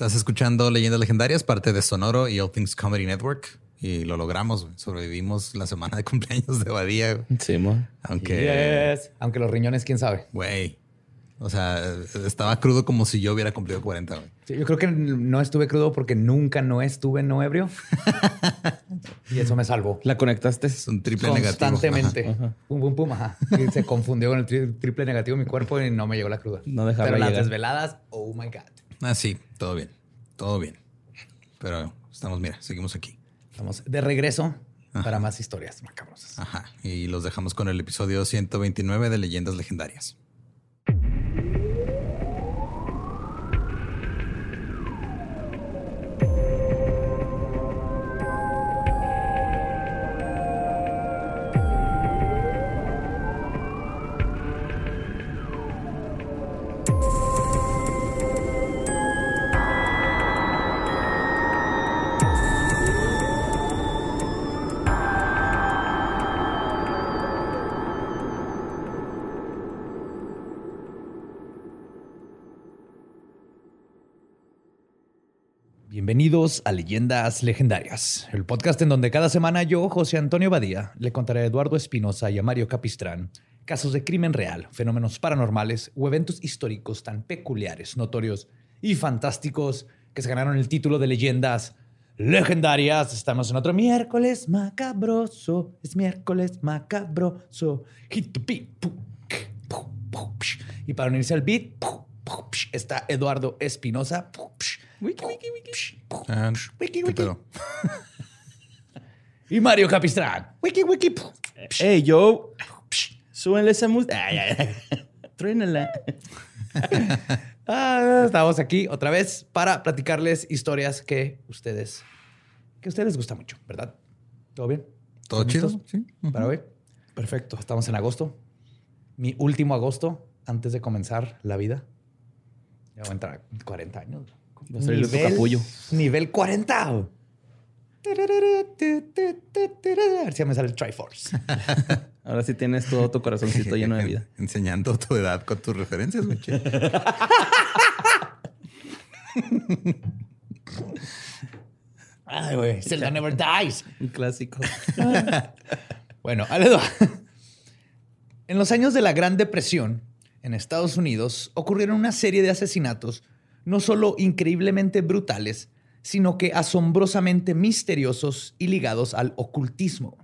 Estás escuchando Leyendas Legendarias, parte de Sonoro y All Things Comedy Network. Y lo logramos, güey. sobrevivimos la semana de cumpleaños de Badía. Sí, mo. Aunque, Yes. Aunque los riñones, quién sabe. güey, o sea, estaba crudo como si yo hubiera cumplido 40, güey. Sí, yo creo que no estuve crudo porque nunca no estuve no ebrio. y eso me salvó. La conectaste. Es un triple negativo. Constantemente. Pum, pum, pum. Ajá. Y se confundió con el tri- triple negativo en mi cuerpo y no me llegó la cruda. No dejaba Pero las desveladas, oh my God. Ah, sí, todo bien, todo bien. Pero estamos, mira, seguimos aquí. Estamos de regreso para más historias macabrosas. Ajá. Y los dejamos con el episodio 129 de Leyendas Legendarias. Bienvenidos a Leyendas Legendarias, el podcast en donde cada semana yo, José Antonio Badía, le contaré a Eduardo Espinosa y a Mario Capistrán casos de crimen real, fenómenos paranormales o eventos históricos tan peculiares, notorios y fantásticos que se ganaron el título de Leyendas Legendarias. Estamos en otro miércoles macabroso, es miércoles macabroso. Y para unirse al beat, está Eduardo Espinosa. Wiki, wiki, wiki. Ah, wiki, ¿qué wiki. pedo? Y Mario Capistrán. Wiki, wiki. Hey, yo. psh. Súbenle esa música. Truénala. Ah, estamos aquí otra vez para platicarles historias que ustedes, que a ustedes les gusta mucho, ¿verdad? ¿Todo bien? ¿Todo ¿Están chido? listos Sí. Para hoy. Perfecto. Estamos en agosto. Mi último agosto antes de comenzar la vida. Ya voy a entrar a 40 años. Va a salir tu capullo. Nivel 40. A ver si me sale el Triforce. Ahora sí tienes todo tu corazoncito lleno de vida. Enseñando tu edad con tus referencias, güey. Ay, güey. Zelda never dies. Un clásico. Bueno, va. En los años de la Gran Depresión, en Estados Unidos, ocurrieron una serie de asesinatos no solo increíblemente brutales, sino que asombrosamente misteriosos y ligados al ocultismo.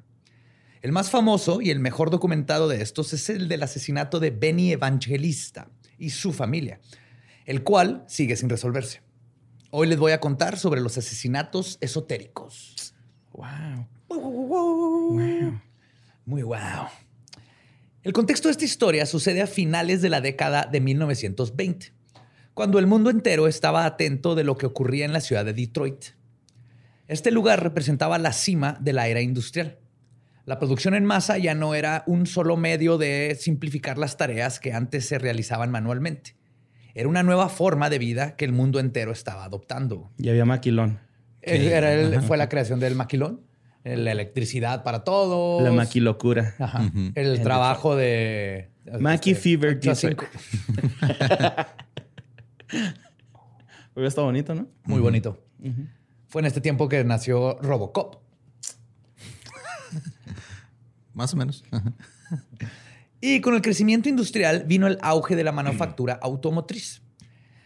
El más famoso y el mejor documentado de estos es el del asesinato de Benny Evangelista y su familia, el cual sigue sin resolverse. Hoy les voy a contar sobre los asesinatos esotéricos. wow. Muy wow. El contexto de esta historia sucede a finales de la década de 1920, cuando el mundo entero estaba atento de lo que ocurría en la ciudad de Detroit. Este lugar representaba la cima de la era industrial. La producción en masa ya no era un solo medio de simplificar las tareas que antes se realizaban manualmente. Era una nueva forma de vida que el mundo entero estaba adoptando. Y había maquilón. Era el- fue la creación del maquilón, la electricidad para todos. La maquilocura. Ajá. El trabajo de. Este, Fever Detroit. Hubiera estado bonito, ¿no? Muy bonito. Fue en este tiempo que nació Robocop. Más o menos. Ajá. Y con el crecimiento industrial vino el auge de la manufactura automotriz.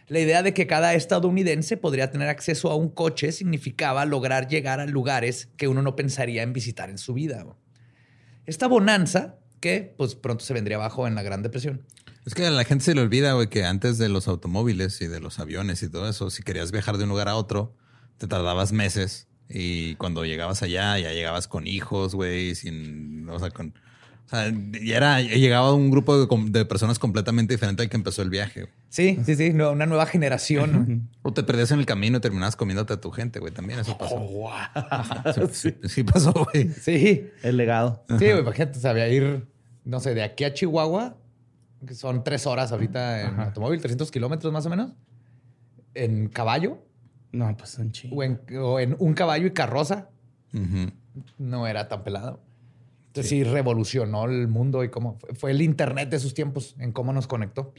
La idea de que cada estadounidense podría tener acceso a un coche significaba lograr llegar a lugares que uno no pensaría en visitar en su vida. Esta bonanza, que pues pronto se vendría abajo en la Gran Depresión. Es que a la gente se le olvida, güey, que antes de los automóviles y de los aviones y todo eso, si querías viajar de un lugar a otro, te tardabas meses. Y cuando llegabas allá, ya llegabas con hijos, güey, sin, o sea, con, o sea, ya era, llegaba un grupo de, de personas completamente diferente al que empezó el viaje. Sí, sí, sí, una nueva generación. o te perdías en el camino y terminabas comiéndote a tu gente, güey. También eso pasó. Oh, sí, sí, pasó, güey. Sí. El legado. Sí, güey, imagínate, sabía ir, no sé, de aquí a Chihuahua, que son tres horas ahorita en automóvil, 300 kilómetros más o menos, en caballo. No, pues son o en, o en un caballo y carroza. No era tan pelado. Entonces sí. revolucionó el mundo y cómo fue, el internet de sus tiempos en cómo nos conectó.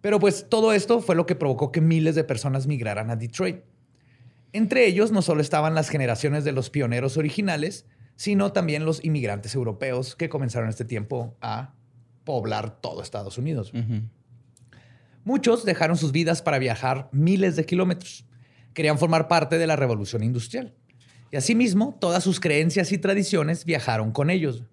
Pero pues todo esto fue lo que provocó que miles de personas migraran a Detroit. Entre ellos no solo estaban las generaciones de los pioneros originales, sino también los inmigrantes europeos que comenzaron este tiempo a poblar todo Estados Unidos. Muchos dejaron sus vidas para viajar miles de kilómetros. Querían formar parte de la revolución industrial. Y asimismo, todas sus creencias y tradiciones viajaron con ellos.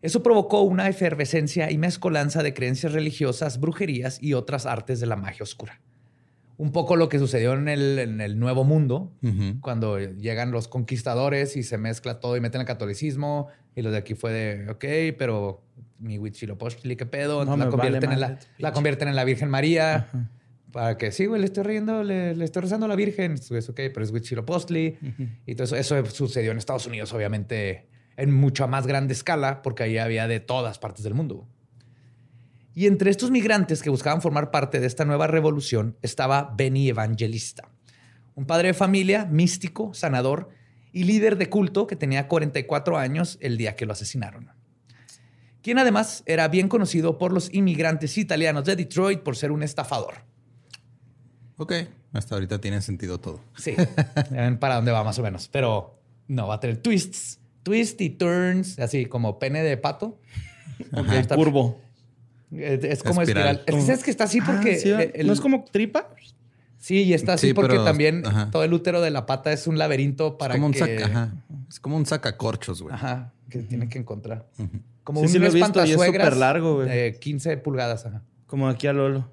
Eso provocó una efervescencia y mezcolanza de creencias religiosas, brujerías y otras artes de la magia oscura. Un poco lo que sucedió en el, Nuevo Mundo, cuando llegan los conquistadores y se mezcla todo y meten el catolicismo, y los de aquí fue de, ok, pero mi Huitzilopochtli, ¿qué pedo? la, convierten en la, la, convierten en la Virgen María. Para que sí, güey, le estoy riendo, le, estoy rezando a la Virgen. Es ok, pero es Huitzilopochtli. Y todo eso, eso sucedió en Estados Unidos, obviamente, en mucha más grande escala, porque ahí había de todas partes del mundo. Y entre estos migrantes que buscaban formar parte de esta nueva revolución estaba Benny Evangelista, un padre de familia, místico, sanador y líder de culto que tenía 44 años el día que lo asesinaron. Quien además era bien conocido por los inmigrantes italianos de Detroit por ser un estafador. Ok, hasta ahorita tiene sentido todo. Sí, para dónde va más o menos. Pero no, va a tener twists, twists y turns, así como pene de pato. Está curvo. Es, como espiral. Es, que está así porque... Ah, ¿No es como tripa? Sí, y está así porque también todo el útero de la pata es un laberinto para es como que... Un saca, Es como un sacacorchos, güey. Ajá, que tiene que encontrar. Como un sí, lo súper largo, güey. De 15 pulgadas, ajá. Como aquí a Lolo.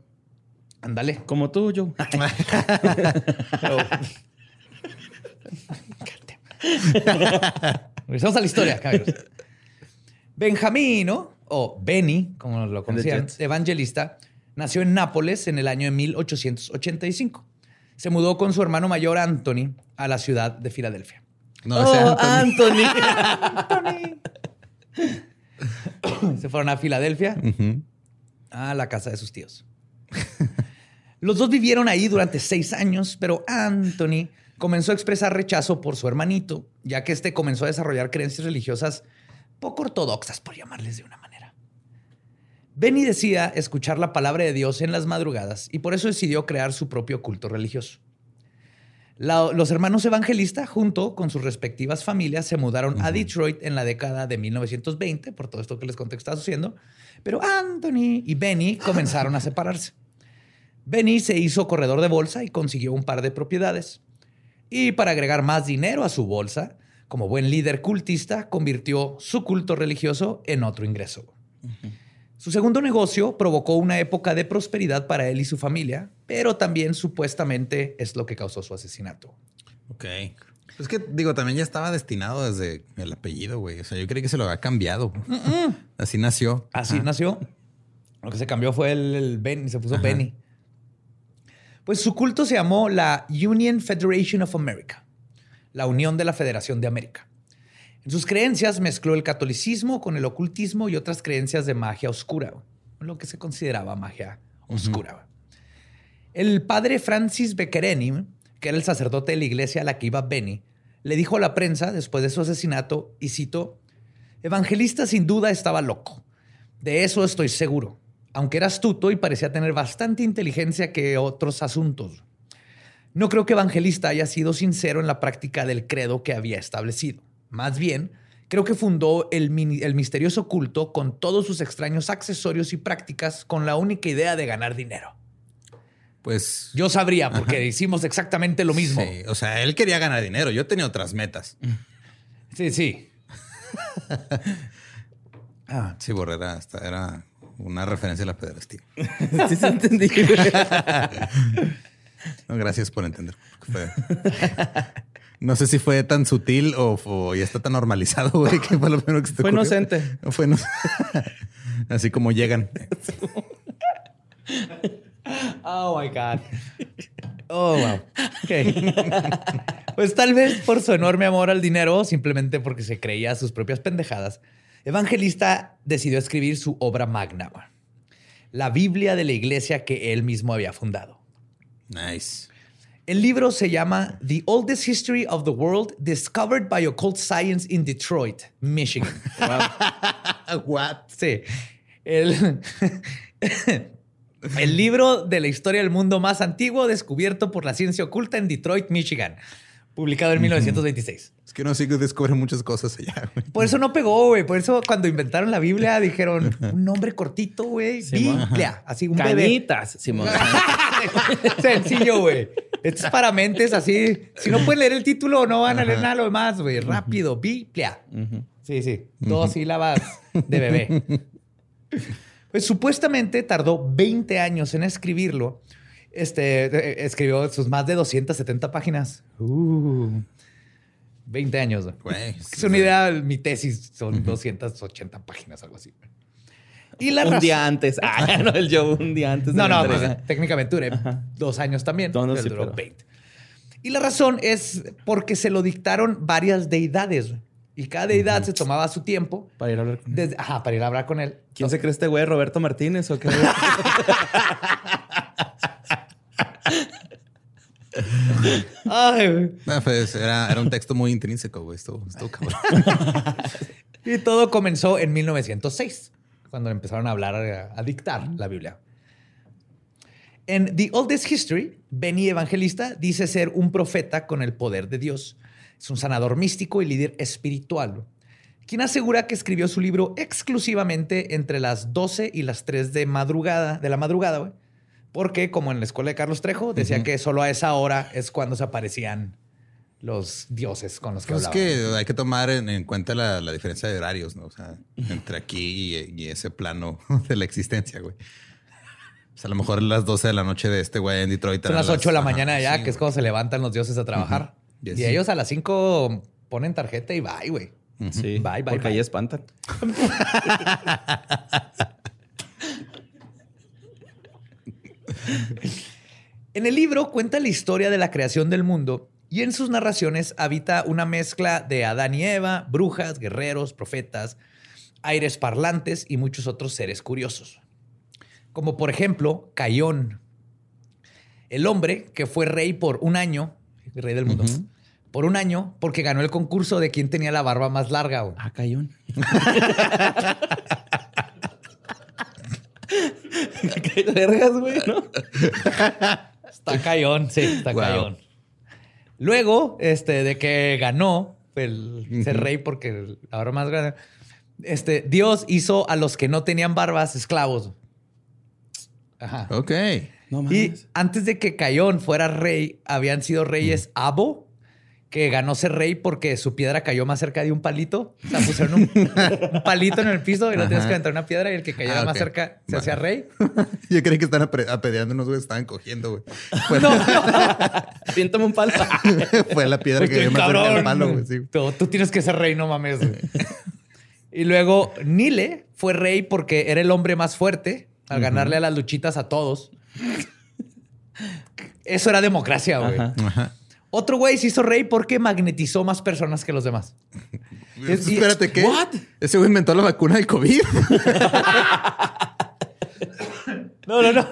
Ándale. Como tú, yo. Regresamos a la historia, cabros. Benjamino, o Benny, como lo conocían, evangelista, nació en Nápoles en el año de 1885. Se mudó con su hermano mayor Anthony a la ciudad de Filadelfia. No, oh, Anthony. Anthony. Se fueron a Filadelfia, a la casa de sus tíos. Los dos vivieron ahí durante seis años, pero Anthony comenzó a expresar rechazo por su hermanito, ya que este comenzó a desarrollar creencias religiosas poco ortodoxas, por llamarles de una manera. Benny decía escuchar la palabra de Dios en las madrugadas y por eso decidió crear su propio culto religioso. los hermanos evangelistas, junto con sus respectivas familias, se mudaron a Detroit en la década de 1920, por todo esto que les conté que estaba sucediendo, pero Anthony y Benny comenzaron a separarse. Benny se hizo corredor de bolsa y consiguió un par de propiedades. Y para agregar más dinero a su bolsa, como buen líder cultista, convirtió su culto religioso en otro ingreso. Su segundo negocio provocó una época de prosperidad para él y su familia, pero también supuestamente es lo que causó su asesinato. Ok. Es que, digo, también ya estaba destinado desde el apellido, güey. O sea, yo creí que se lo había cambiado. Así nació. Así nació. Lo que se cambió fue el, el Benny, se puso Benny. Pues su culto se llamó la Union Federation of America, la Unión de la Federación de América. En sus creencias mezcló el catolicismo con el ocultismo y otras creencias de magia oscura, lo que se consideraba magia oscura. El padre Francis Beckereni, que era el sacerdote de la iglesia a la que iba Benny, le dijo a la prensa después de su asesinato, y cito, Evangelista sin duda estaba loco. De eso estoy seguro aunque era astuto y parecía tener bastante inteligencia que otros asuntos. No creo que Evangelista haya sido sincero en la práctica del credo que había establecido. Más bien, creo que fundó el, misterioso culto con todos sus extraños accesorios y prácticas con la única idea de ganar dinero. Pues Yo sabría porque hicimos exactamente lo mismo. sí, o sea, él quería ganar dinero. Yo tenía otras metas. Sí, sí. ah, Sí, Borrera, hasta era una referencia a la pederastía. sí, se entendí. No, gracias por entender. No sé si fue tan sutil o, o ya está tan normalizado, güey, que fue lo primero que se te Fue ocurrió. inocente. Fue Así como llegan. Oh my God. Oh, wow. Ok. pues tal vez por su enorme amor al dinero, simplemente porque se creía sus propias pendejadas, Evangelista decidió escribir su obra magna, güey. la Biblia de la iglesia que él mismo había fundado. Nice. El libro se llama The Oldest History of the World Discovered by Occult Science in Detroit, Michigan. What? Sí. El, el libro de la historia del mundo más antiguo descubierto por la ciencia oculta en Detroit, Michigan. Publicado en 1926. Es que uno sí que descubre muchas cosas allá, güey. Por eso no pegó, güey. Por eso cuando inventaron la Biblia dijeron un nombre cortito, güey. Biblia. Así un bebé. Cañitas, Simón. Sencillo, güey. Esto es para mentes así. Si no pueden leer el título, no van a leer nada lo demás, güey. Rápido. Biblia. Sí, sí. Dos sílabas de bebé. Pues supuestamente tardó 20 años en escribirlo. Este eh, escribió sus más de 270 páginas. Uh, 20 años. güey. Es una idea, mi tesis son 280 páginas, algo así. Y la un razón- día antes. Ah, no, el show un día antes. de no, la no, pues, técnicamente duré dos años también. No, no, sí, duró pero- 20. Y la razón es porque se lo dictaron varias deidades. Y cada deidad se tomaba su tiempo Para ir a hablar con él. desde, ajá, para ir a hablar con él. ¿Quién se cree este güey? ¿Roberto Martínez o qué? Ay, güey. No, pues, era, era un texto muy intrínseco, güey. Esto, esto cabrón. Y todo comenzó en 1906, cuando empezaron a hablar, a, a dictar la Biblia. En The Oldest History, Benny Evangelista dice ser un profeta con el poder de Dios. Es un sanador místico y líder espiritual, quien asegura que escribió su libro exclusivamente entre las 12 y las 3 de madrugada, de la madrugada. Porque, como en la escuela de Carlos Trejo, decía que solo a esa hora es cuando se aparecían los dioses con los que Pues es hablaba. que hay que tomar en, en cuenta la, la diferencia de horarios, ¿no? O sea, entre aquí y, y ese plano de la existencia, güey. O sea, a lo mejor las 12 de la noche de este güey en Detroit. Son las 8 de la ajá, mañana ya, sí, que es cuando se levantan los dioses a trabajar. Y ellos a las 5 ponen tarjeta y bye, güey. Sí, Bye, bye, porque bye. ahí espantan. En el libro cuenta la historia de la creación del mundo y en sus narraciones habita una mezcla de Adán y Eva, brujas, guerreros, profetas, aires parlantes y muchos otros seres curiosos. Como por ejemplo, Cayón, el hombre que fue rey por un año, rey del mundo, por un año porque ganó el concurso de quién tenía la barba más larga. güey. Ah, cayón. Qué vergas, güey, ¿no? Está cayón, sí, está Wow. cayón. Luego, este, de que ganó el ser rey porque la barba más grande, este, Dios hizo a los que no tenían barbas esclavos. Ajá. Ok. No Y antes de que Cayón fuera rey, habían sido reyes Abo, que ganó ser rey porque su piedra cayó más cerca de un palito. O sea, pusieron un, un palito en el piso y no tienes que aventar una piedra y el que cayera Ah, más cerca se hacía rey. Yo creí que estaban apre- apedreando unos güeyes, estaban cogiendo, güey. Fue, Piéntame un palo. fue la piedra que dio más cerca del palo, güey. sí. tú, tú tienes que ser rey, no mames. güey. y luego Nile fue rey porque era el hombre más fuerte al ganarle a las luchitas a todos. Eso era democracia, güey. Ajá. Ajá. Otro güey se hizo rey porque magnetizó más personas que los demás. Es- y- Espérate, ¿qué? ¿What? Ese güey inventó la vacuna del COVID. No, no, no.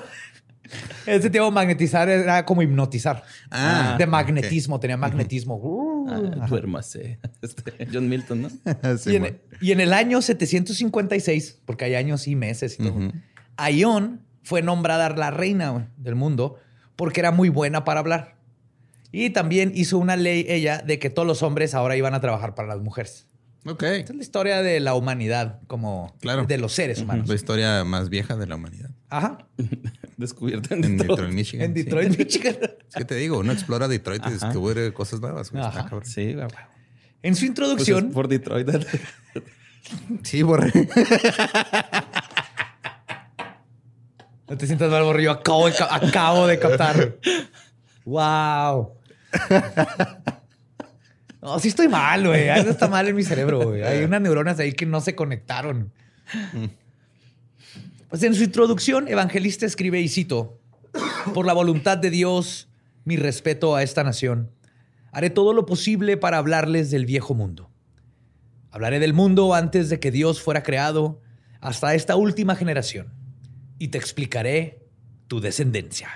Ese tipo magnetizar era como hipnotizar. Ah, de magnetismo, tenía magnetismo. Uh, Ah, duérmase. Este, John Milton, ¿no? Sí, y, en, y en el año 756, porque hay años y meses y todo, Aion fue nombrada la reina del mundo porque era muy buena para hablar. Y también hizo una ley ella de que todos los hombres ahora iban a trabajar para las mujeres. Ok. Esta es la historia de la humanidad, como Claro. de los seres humanos. La historia más vieja de la humanidad. Ajá. Descubierto en En Detroit. Detroit, Michigan. En sí. Detroit, Michigan. Es que te digo, uno explora Detroit y descubre cosas nuevas. güey. Ajá. Sí, güey. En su Pues introducción, es por Detroit. Sí, borré. no te sientas mal, borrillo. Acabo de, ca- acabo de captar. wow. No, sí estoy mal, güey. Algo está mal en mi cerebro, güey. Hay unas neuronas ahí que no se conectaron. Pues en su introducción, Evangelista escribe y cito, por la voluntad de Dios, mi respeto a esta nación, haré todo lo posible para hablarles del viejo mundo. Hablaré del mundo antes de que Dios fuera creado hasta esta última generación y te explicaré tu descendencia.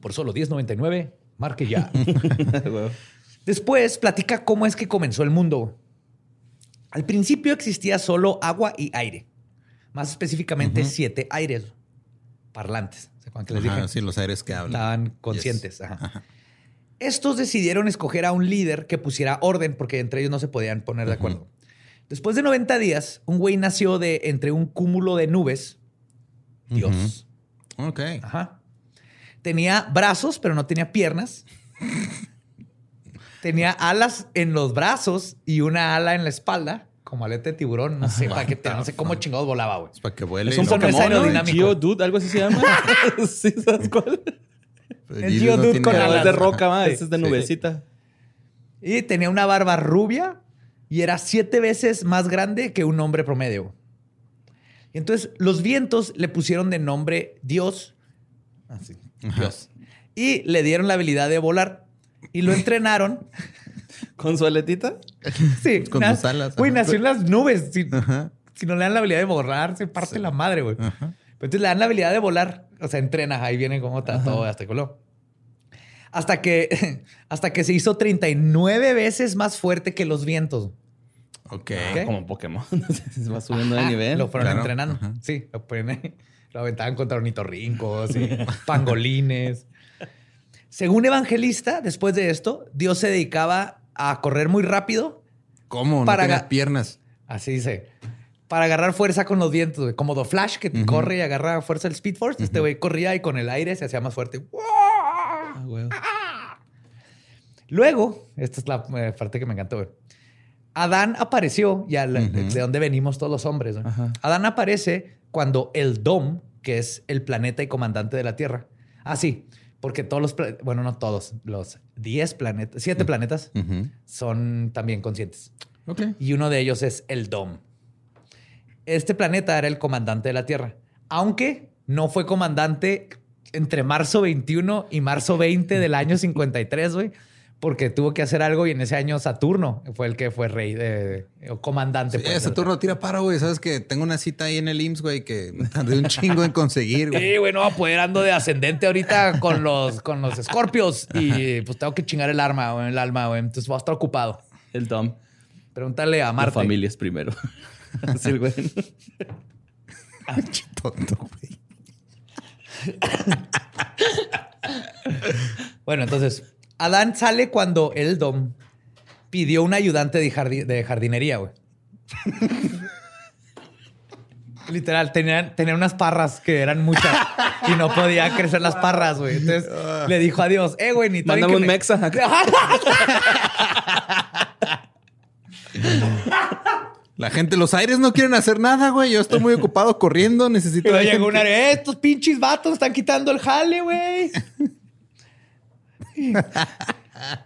Por solo 10.99, marque ya. Después platica cómo es que comenzó el mundo. Al principio existía solo agua y aire. Más específicamente, siete aires parlantes. ¿Se acuerdan que les dije? sí, los aires que hablan. Estaban conscientes. ajá. Estos decidieron escoger a un líder que pusiera orden porque entre ellos no se podían poner de acuerdo. Después de 90 días, un güey nació de entre un cúmulo de nubes. Dios. Ok. Ajá. Tenía brazos, pero no tenía piernas. tenía alas en los brazos y una ala en la espalda, como aleta de tiburón. No sé, para qué te- no sé cómo chingados volaba, güey. Es para que vuele. Es un no Pokémon, ¿no? Geodude, algo así se llama. sí, ¿sabes cuál? El Geodude con Pero alas. es de roca, ma. Sí, Ese es de sí. nubecita. Y tenía una barba rubia y era siete veces más grande que un hombre promedio. Y entonces los vientos le pusieron de nombre Dios. Así, Dios. Y le dieron la habilidad de volar. Y lo entrenaron. ¿Con su aletita? Sí, Con sus alas, Güey, nació en las nubes. Si, no le dan la habilidad de volar, se parte la madre, güey. Pero entonces le dan la habilidad de volar. O sea, entrena. Ahí viene como está todo hasta coló. Hasta que, hasta que se hizo 39 veces más fuerte que los vientos. Ok. Ok. Como Pokémon. se va subiendo de nivel. Lo fueron Claro. entrenando. Ajá. Sí, lo ponen ahí. Lo aventaban contra ornitorrincos y pangolines. Según Evangelista, después de esto, Dios se dedicaba a correr muy rápido. ¿Cómo? No Para ga- piernas. Así dice. Para agarrar fuerza con los güey. como The Flash, que corre y agarra fuerza del Speed Force. Este güey corría y con el aire se hacía más fuerte. Ah. Luego, esta es la eh, parte que me encantó, güey. Adán apareció, ya la- de donde venimos todos los hombres. Adán aparece cuando el Dom, que es el planeta y comandante de la Tierra. Ah, sí, porque todos los, bueno, no todos, los 10 planetas, 7 planetas Ujú. son también conscientes. Ok. Y uno de ellos es el Dom. Este planeta era el comandante de la Tierra, aunque no fue comandante entre marzo 21 y marzo 20 del año 53, güey, porque tuvo que hacer algo y en ese año Saturno fue el que fue rey de, o comandante. Sí, pues, ese del- turno tira paro, güey. Sabes que tengo una cita ahí en el IMSS, güey, que me tardé un chingo en conseguir, güey. Sí, güey, no, apoderando de ascendente ahorita con los, con los escorpios y pues tengo que chingar el arma, güey, el alma, güey. Entonces voy a estar ocupado. El Dom. Pregúntale a Marte. familia es primero. Así el güey. Pinche tonto, güey. Bueno, entonces, Adán sale cuando el Dom pidió un ayudante de, jardi- de jardinería, güey. Literal, tenían, tenía unas parras que eran muchas y no podía crecer las parras, güey. Entonces le dijo a Dios, eh, güey, ni Mándame un mexa. La gente, los aires no quieren hacer nada, güey. Yo estoy muy ocupado corriendo, necesito. A llegó una, "Eh, estos pinches vatos están quitando el jale, güey. Espera,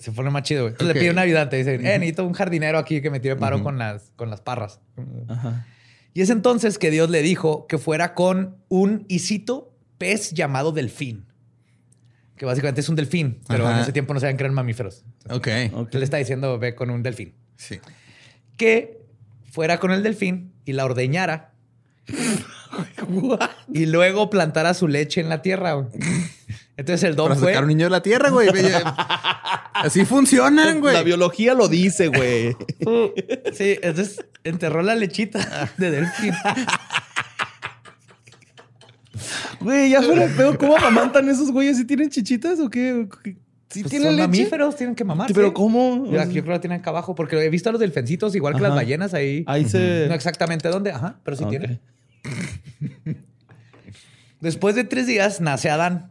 Se pone más chido, güey. Entonces Ok. Le pide un ayudante. Dice, eh, necesito un jardinero aquí que me tire paro con, las, con las parras. Ajá. Y es entonces que Dios le dijo que fuera con un isito pez llamado delfín. Que básicamente es un delfín, pero Ajá. en ese tiempo no sabían que eran mamíferos. Ok. Entonces le está diciendo, ve con un delfín. Sí. Que fuera con el delfín y la ordeñara. y luego plantara su leche en la tierra. güey. Entonces el don Para fue... sacar un niño de la tierra, güey. Así funcionan, güey. La biología lo dice, güey. Sí, entonces enterró la lechita de delfín. Güey, ya fuera peor. ¿Cómo amamantan esos güeyes? ¿Sí tienen chichitas o qué? ¿Sí Pues tiene son leche? mamíferos, tienen que mamar. Pero. ¿cómo? Yo, yo creo que lo tienen acá abajo, porque he visto a los delfincitos igual que las ballenas ahí. Ahí se... No exactamente dónde, ajá, pero sí Ok. tienen. Después de tres días nace Adán.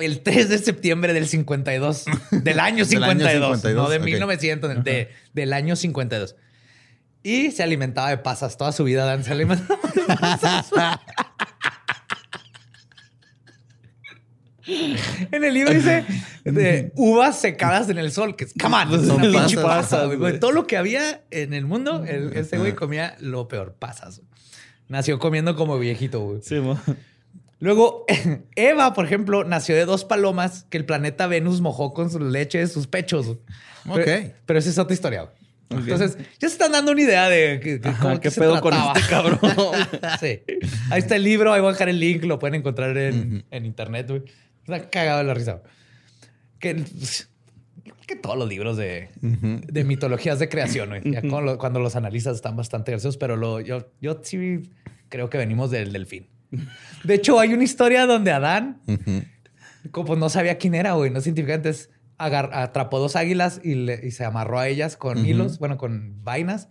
El 3 de septiembre del 52. Del año Del año 52. 52, no de ok. 1900, de- del año 52. Y se alimentaba de pasas. Toda su vida Adán se alimentaba de pasas. En el libro dice de uvas secadas en el sol, que es, come on, Pues son pinche pasas, güey. güey. Todo lo que había en el mundo, el- ese güey comía lo peor, pasas. Nació comiendo como viejito, güey. Sí, mo. Luego, Eva, por ejemplo, nació de dos palomas que el planeta Venus mojó con su leche de sus pechos. güey. Pero, Ok. pero esa es otra historia. güey. Entonces, ya se están dando una idea de que, que Ajá, cómo ¿qué pedo con este cabrón? sí. Ahí está el libro, ahí voy a dejar el link, lo pueden encontrar en, en internet, güey. Está cagado de la risa. Que, que todos los libros de, de mitologías de creación, güey. Ya cuando los analizas están bastante graciosos, pero lo, yo, yo sí creo que venimos del delfín. De hecho, hay una historia donde Adán, como no sabía quién era, güey, no científica, entonces atrapó dos águilas y, le- y se amarró a ellas con hilos, bueno, con vainas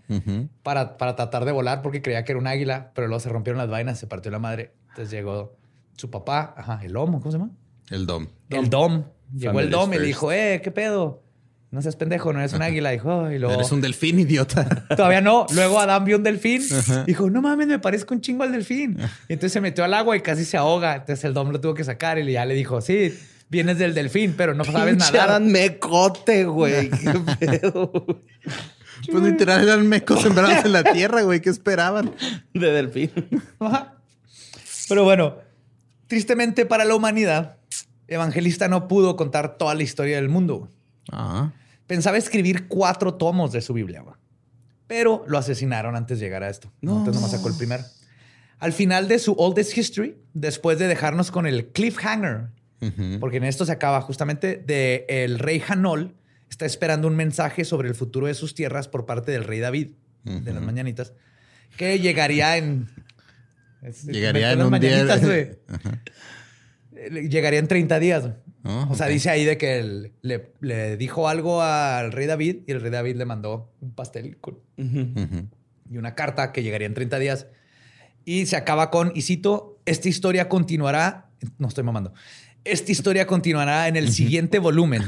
para, para tratar de volar porque creía que era un águila, pero luego se rompieron las vainas, se partió la madre. Entonces llegó su papá, ajá, el Lomo, ¿cómo se llama? El Dom. El Dom. Llegó el Dom y le dijo, eh, ¿qué pedo? No seas pendejo, no eres un águila. Dijo, y luego... Eres un delfín, idiota. Todavía no. Luego Adán vio un delfín. Dijo, no mames, me parezco un chingo al delfín. Y entonces se metió al agua y casi se ahoga. Entonces el Dom lo tuvo que sacar y ya le dijo, sí, vienes del delfín, pero no sabes Pinche nadar. Adán mecote, güey. Qué pedo. Pues literal eran mecos sembrados en la tierra, güey. ¿Qué esperaban? De delfín. Ajá. Pero bueno, tristemente para la humanidad, Evangelista no pudo contar toda la historia del mundo. güey. Pensaba escribir cuatro tomos de su Biblia, güey. pero lo asesinaron antes de llegar a esto. No. Entonces nomás sacó el primero. Al final de su Oldest History, después de dejarnos con el cliffhanger, porque en esto se acaba justamente de el rey Hanol está esperando un mensaje sobre el futuro de sus tierras por parte del rey David de las mañanitas que llegaría en Llegaría en un día. Llegaría en 30 días. Oh, o sea, dice ahí de que él le, le dijo algo al rey David y el rey David le mandó un pastel con- y una carta que llegaría en 30 días. Y se acaba con, y cito, esta historia continuará, no estoy mamando, esta historia continuará en el siguiente volumen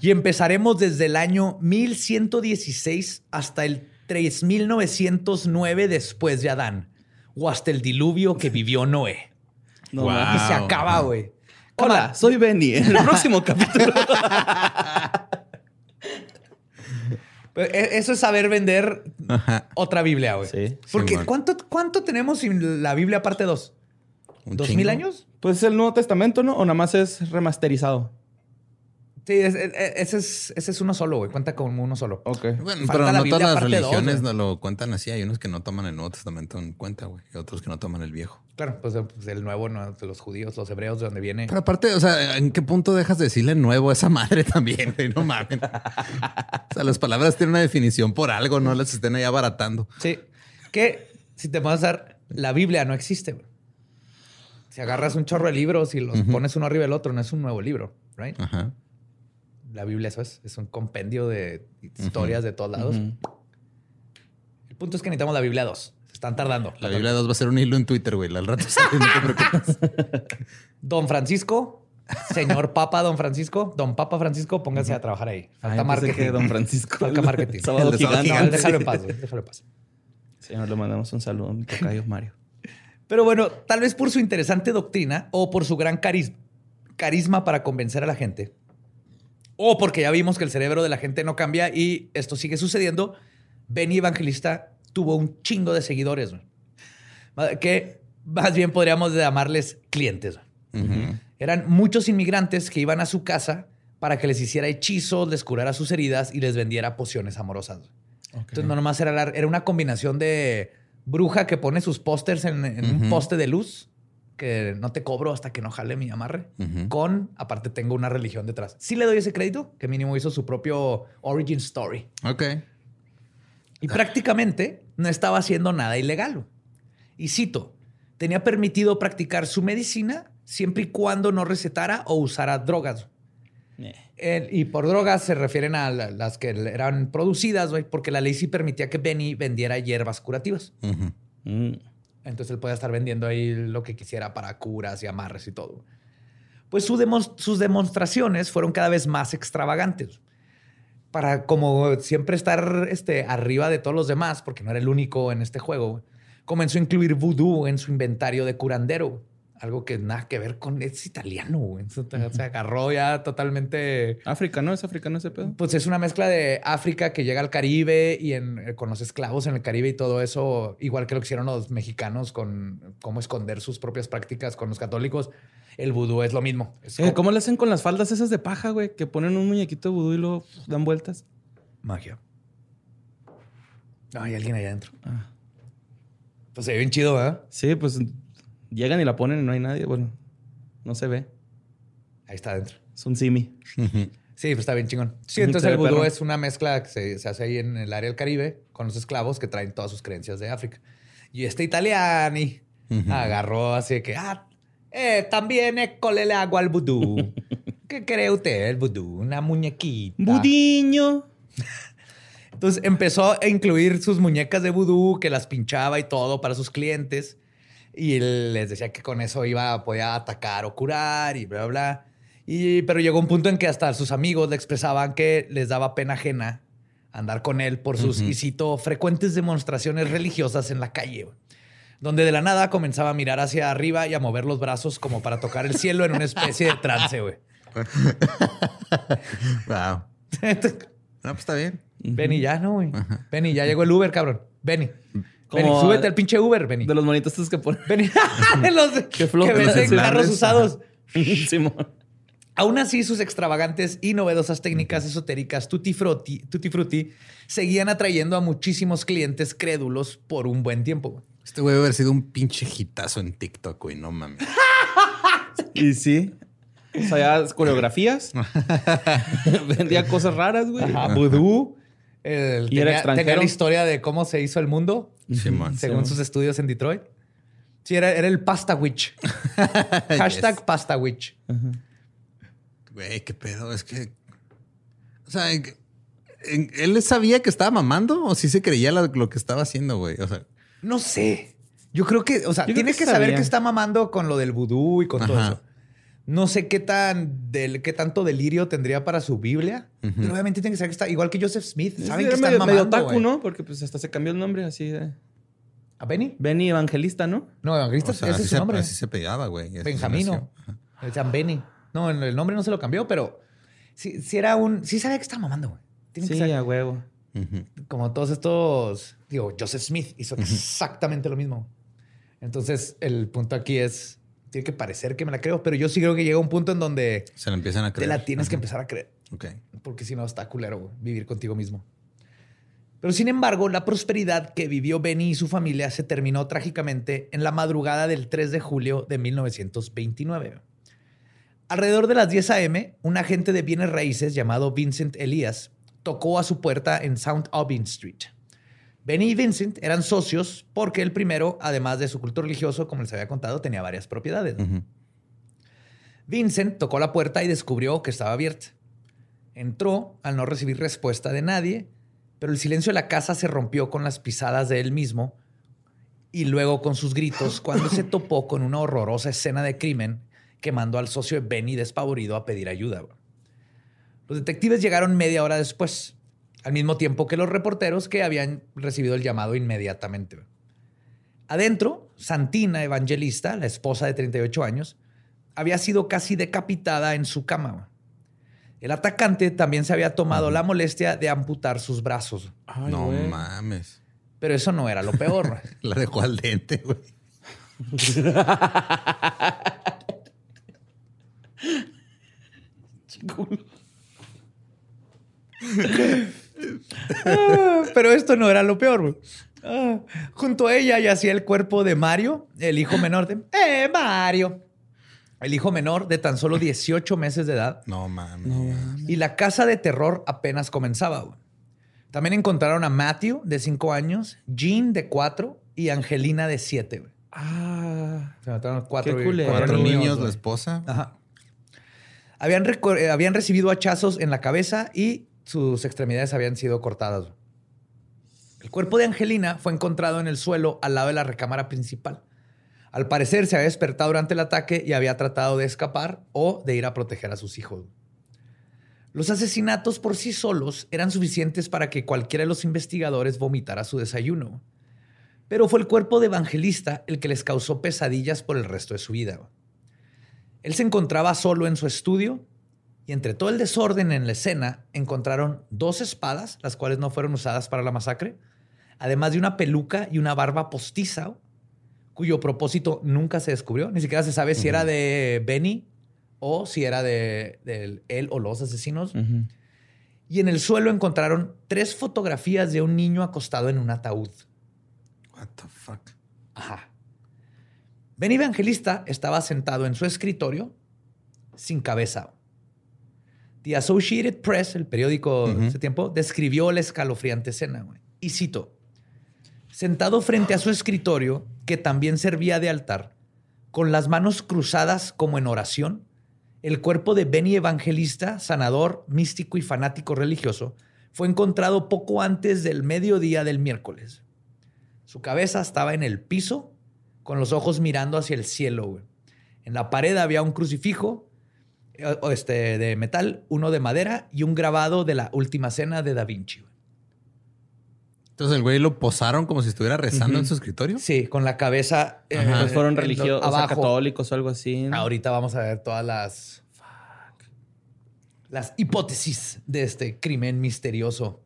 y empezaremos desde el año 1116 hasta el 3909 después de Adán o hasta el diluvio que vivió Noé. No, Wow. Y se acaba, güey. Hola, soy Benny. En el próximo capítulo. E- Eso es saber vender Ajá. otra Biblia, güey. Sí. Porque. ¿cuánto, ¿cuánto tenemos sin la Biblia parte 2? Un ¿Dos chingo. mil años? Pues es el Nuevo Testamento, ¿no? O nada más es remasterizado. Sí, es- es- ese es, ese es uno solo, güey. Cuenta como uno solo. Ok. Bueno, Falta pero la no Biblia todas las dos, religiones no lo cuentan así. Hay unos que no toman el Nuevo Testamento en cuenta, güey. Y otros que no toman el viejo. Claro, pues, pues el nuevo, ¿no? de los judíos, los hebreos, de donde viene. Pero aparte, o sea, ¿en qué punto dejas de decirle nuevo a esa madre también? güey? No mames. o sea, las palabras tienen una definición por algo, no las estén ahí abaratando. Sí. Que si te vas a dar, la Biblia no existe, güey. Si agarras un chorro de libros y los pones uno arriba del otro, no es un nuevo libro, right? Ajá. La Biblia eso es. Es un compendio de historias de todos lados. El punto es que necesitamos la Biblia 2. Se están tardando. La Biblia 2 va a ser un hilo en Twitter, güey. Al rato sale, no te preocupes. Don Francisco, señor Papa Don Francisco, Don Papa Francisco, póngase a trabajar ahí. Falta marketing. que Don Francisco. Falta marketing. Sábado El de Sábado gigante. No, Gigante. déjalo en paz, güey, déjalo en paz. Señor, le mandamos un saludo a mi tocayo Mario. Pero bueno, tal vez por su interesante doctrina o por su gran caris- carisma para convencer a la gente, o porque ya vimos que el cerebro de la gente no cambia y esto sigue sucediendo, Benny Evangelista tuvo un chingo de seguidores, que más bien podríamos llamarles clientes. Eran muchos inmigrantes que iban a su casa para que les hiciera hechizos, les curara sus heridas y les vendiera pociones amorosas. Entonces no nomás era, la- era una combinación de bruja que pone sus pósters en, en un poste de luz que no te cobro hasta que no jale mi amarre. Con, aparte tengo una religión detrás. Sí le doy ese crédito, que mínimo hizo su propio origin story. Ok. Y prácticamente no estaba haciendo nada ilegal. Y cito, tenía permitido practicar su medicina siempre y cuando no recetara o usara drogas. Eh. El- y por drogas se refieren a la- las que eran producidas, güey, porque la ley sí permitía que Benny vendiera hierbas curativas. Mm. Entonces él podía estar vendiendo ahí lo que quisiera para curas y amarres y todo. Pues sus demostraciones fueron cada vez más extravagantes. Para como siempre estar este, arriba de todos los demás, porque no era el único en este juego, comenzó a incluir vudú en su inventario de curandero. Algo que nada que ver con... Es italiano, güey. Se agarró ya totalmente... África, ¿no? ¿Es africano ese pedo? Pues es una mezcla de África que llega al Caribe y en- eh, con los esclavos en el Caribe y todo eso, igual que lo que hicieron los mexicanos con cómo esconder sus propias prácticas con los católicos. El vudú es lo mismo. Es Eh, como- ¿Cómo le hacen con las faldas esas de paja, güey? Que ponen un muñequito de vudú y lo dan vueltas. magia. No, hay alguien allá adentro. Ah. Pues se ve bien chido, ¿verdad? Sí, pues llegan y la ponen y no hay nadie. Bueno, no se ve. Ahí está adentro. Es un simi. Sí, pues está bien chingón. Sí, entonces el vudú es una mezcla que se, se hace ahí en el área del Caribe con los esclavos que traen todas sus creencias de África. Y este italiani agarró así que, ah, eh, también école le agua al vudú. ¿Qué cree usted el vudú? Una muñequita. Budiño. Entonces empezó a incluir sus muñecas de vudú que las pinchaba y todo para sus clientes. Y él les decía que con eso iba, podía atacar o curar y bla, bla, bla. Y, pero llegó un punto en que hasta sus amigos le expresaban que les daba pena ajena andar con él por sus, y cito, frecuentes demostraciones religiosas en la calle, donde de la nada comenzaba a mirar hacia arriba y a mover los brazos como para tocar el cielo en una especie de trance, güey. Wow. No, pues está bien. Benny, ya no, güey. Benny, ya llegó el Uber, cabrón. Benny. Como Benny, súbete al pinche Uber, Benny. De los monitos estos que ponen. Benny. De los que, venden carros usados. Simón. Aún así, sus extravagantes y novedosas técnicas esotéricas tutti frutti, tutti frutti seguían atrayendo a muchísimos clientes crédulos por un buen tiempo. Este güey debe haber sido un pinche hitazo en TikTok, güey. No mames. Y sí. O sea, ya coreografías. Vendía cosas raras, güey. Ajá, vudú. El- Y era extranjero. tenía la historia de cómo se hizo el mundo, Según sus estudios en Detroit. Sí, era, era el Pasta Witch. Hashtag Yes. Pasta Witch. Güey, qué pedo. Es que. O sea, en- en- ¿él sabía que estaba mamando o sí se creía lo que estaba haciendo, güey? O sea, No sé. Yo creo que, o sea, Yo tiene que que, saber que está mamando con lo del vudú y con todo eso. No sé qué tan del qué tanto delirio tendría para su Biblia, pero obviamente tiene que saber que está igual que Joseph Smith. Saben que medio, mamando. medio otaku, güey. ¿no? Porque pues hasta se cambió el nombre así de... ¿A Benny? Benny Evangelista, ¿no? No, Evangelista, o sea, ese así, es su se, nombre. así se pegaba, güey. Benjamino. Le decían Benny. No, el nombre no se lo cambió, pero sí, sí era un. Sí sabía que estaba mamando, güey. Tiene que Sí, saber- a huevo. Ujú. como todos estos, digo, Joseph Smith hizo exactamente lo mismo. Entonces, el punto aquí es, tiene que parecer que me la creo, pero yo sí creo que llega un punto en donde Se la empiezan a te creer. la tienes que empezar a creer, Ok. porque si no está culero güey, vivir contigo mismo. Pero sin embargo, la prosperidad que vivió Benny y su familia se terminó trágicamente en la madrugada del 3 de julio de 1929. Alrededor de las 10 a.m., un agente de bienes raíces llamado Vincent Elias tocó a su puerta en South Aubin Street. Benny y Vincent eran socios porque el primero, además de su culto religioso, como les había contado, tenía varias propiedades. Vincent tocó la puerta y descubrió que estaba abierta. Entró al no recibir respuesta de nadie, pero el silencio de la casa se rompió con las pisadas de él mismo y luego con sus gritos cuando se topó con una horrorosa escena de crimen que mandó al socio de Benny despavorido a pedir ayuda. Los detectives llegaron media hora después, al mismo tiempo que los reporteros que habían recibido el llamado inmediatamente. Adentro, Santina Evangelista, la esposa de 38 años, había sido casi decapitada en su cama. El atacante también se había tomado la molestia de amputar sus brazos. Ay, no mames. Pero eso no era lo peor. La dejó al dente, güey. Ah, Pero esto no era lo peor. güey. Ah, junto a ella yacía el cuerpo de Mario, el hijo menor de... ¡Eh, Mario! El hijo menor de tan solo 18 meses de edad. No mames. Y la casa de terror apenas comenzaba. güey. También encontraron a Matthew, de 5 años, Jean, de 4 y Angelina, de 7. güey. Ah. Se mataron cuatro, Qué culero. cuatro Cuatro niños, la esposa. Ajá. Habían, eh, habían recibido hachazos en la cabeza y sus extremidades habían sido cortadas. El cuerpo de Angelina fue encontrado en el suelo al lado de la recámara principal. Al parecer se había despertado durante el ataque y había tratado de escapar o de ir a proteger a sus hijos. Los asesinatos por sí solos eran suficientes para que cualquiera de los investigadores vomitara su desayuno. Pero fue el cuerpo de Evangelista el que les causó pesadillas por el resto de su vida. Él se encontraba solo en su estudio y entre todo el desorden en la escena encontraron dos espadas, las cuales no fueron usadas para la masacre, además de una peluca y una barba postiza, cuyo propósito nunca se descubrió. Ni siquiera se sabe si era de Benny o si era de, de él o los asesinos. Y en el suelo encontraron tres fotografías de un niño acostado en un ataúd. What the fuck? Ajá. Benny Evangelista estaba sentado en su escritorio sin cabeza. The Associated Press, el periódico de ese tiempo, describió la escalofriante escena. güey. Y cito, sentado frente a su escritorio, que también servía de altar, con las manos cruzadas como en oración, el cuerpo de Benny Evangelista, sanador, místico y fanático religioso, fue encontrado poco antes del mediodía del miércoles. Su cabeza estaba en el piso, con los ojos mirando hacia el cielo. güey. En la pared había un crucifijo este, de metal, uno de madera y un grabado de la última cena de Da Vinci. güey. Entonces el güey lo posaron como si estuviera rezando en su escritorio. Sí, con la cabeza. eh. Pues fueron religiosos, o sea, abajo. católicos o algo así. ¿no? Ahorita vamos a ver todas las. Las hipótesis de este crimen misterioso.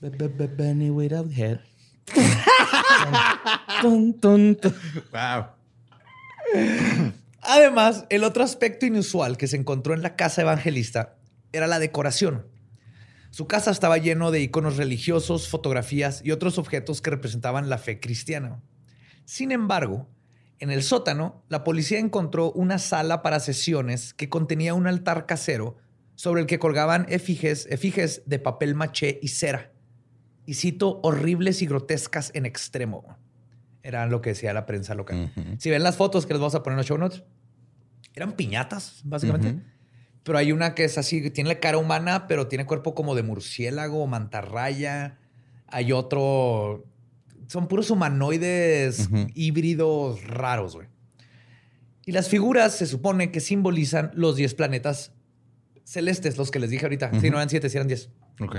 Benny without head. Tun, tun, tun. Wow. Además, el otro aspecto inusual que se encontró en la casa evangelista era la decoración. Su casa estaba lleno de iconos religiosos, fotografías y otros objetos que representaban la fe cristiana. Sin embargo, en el sótano, la policía encontró una sala para sesiones que contenía un altar casero sobre el que colgaban efigies, efigies de papel maché y cera. Y cito, horribles y grotescas en extremo. Era lo que decía la prensa local. Si ven las fotos que les vamos a poner en los show notes, eran piñatas, básicamente. Pero hay una que es así, tiene la cara humana, pero tiene cuerpo como de murciélago, mantarraya. Hay otro. Son puros humanoides híbridos raros, güey. Y las figuras se supone que simbolizan los 10 planetas celestes, los que les dije ahorita. Si no eran 7, si eran 10 Ok.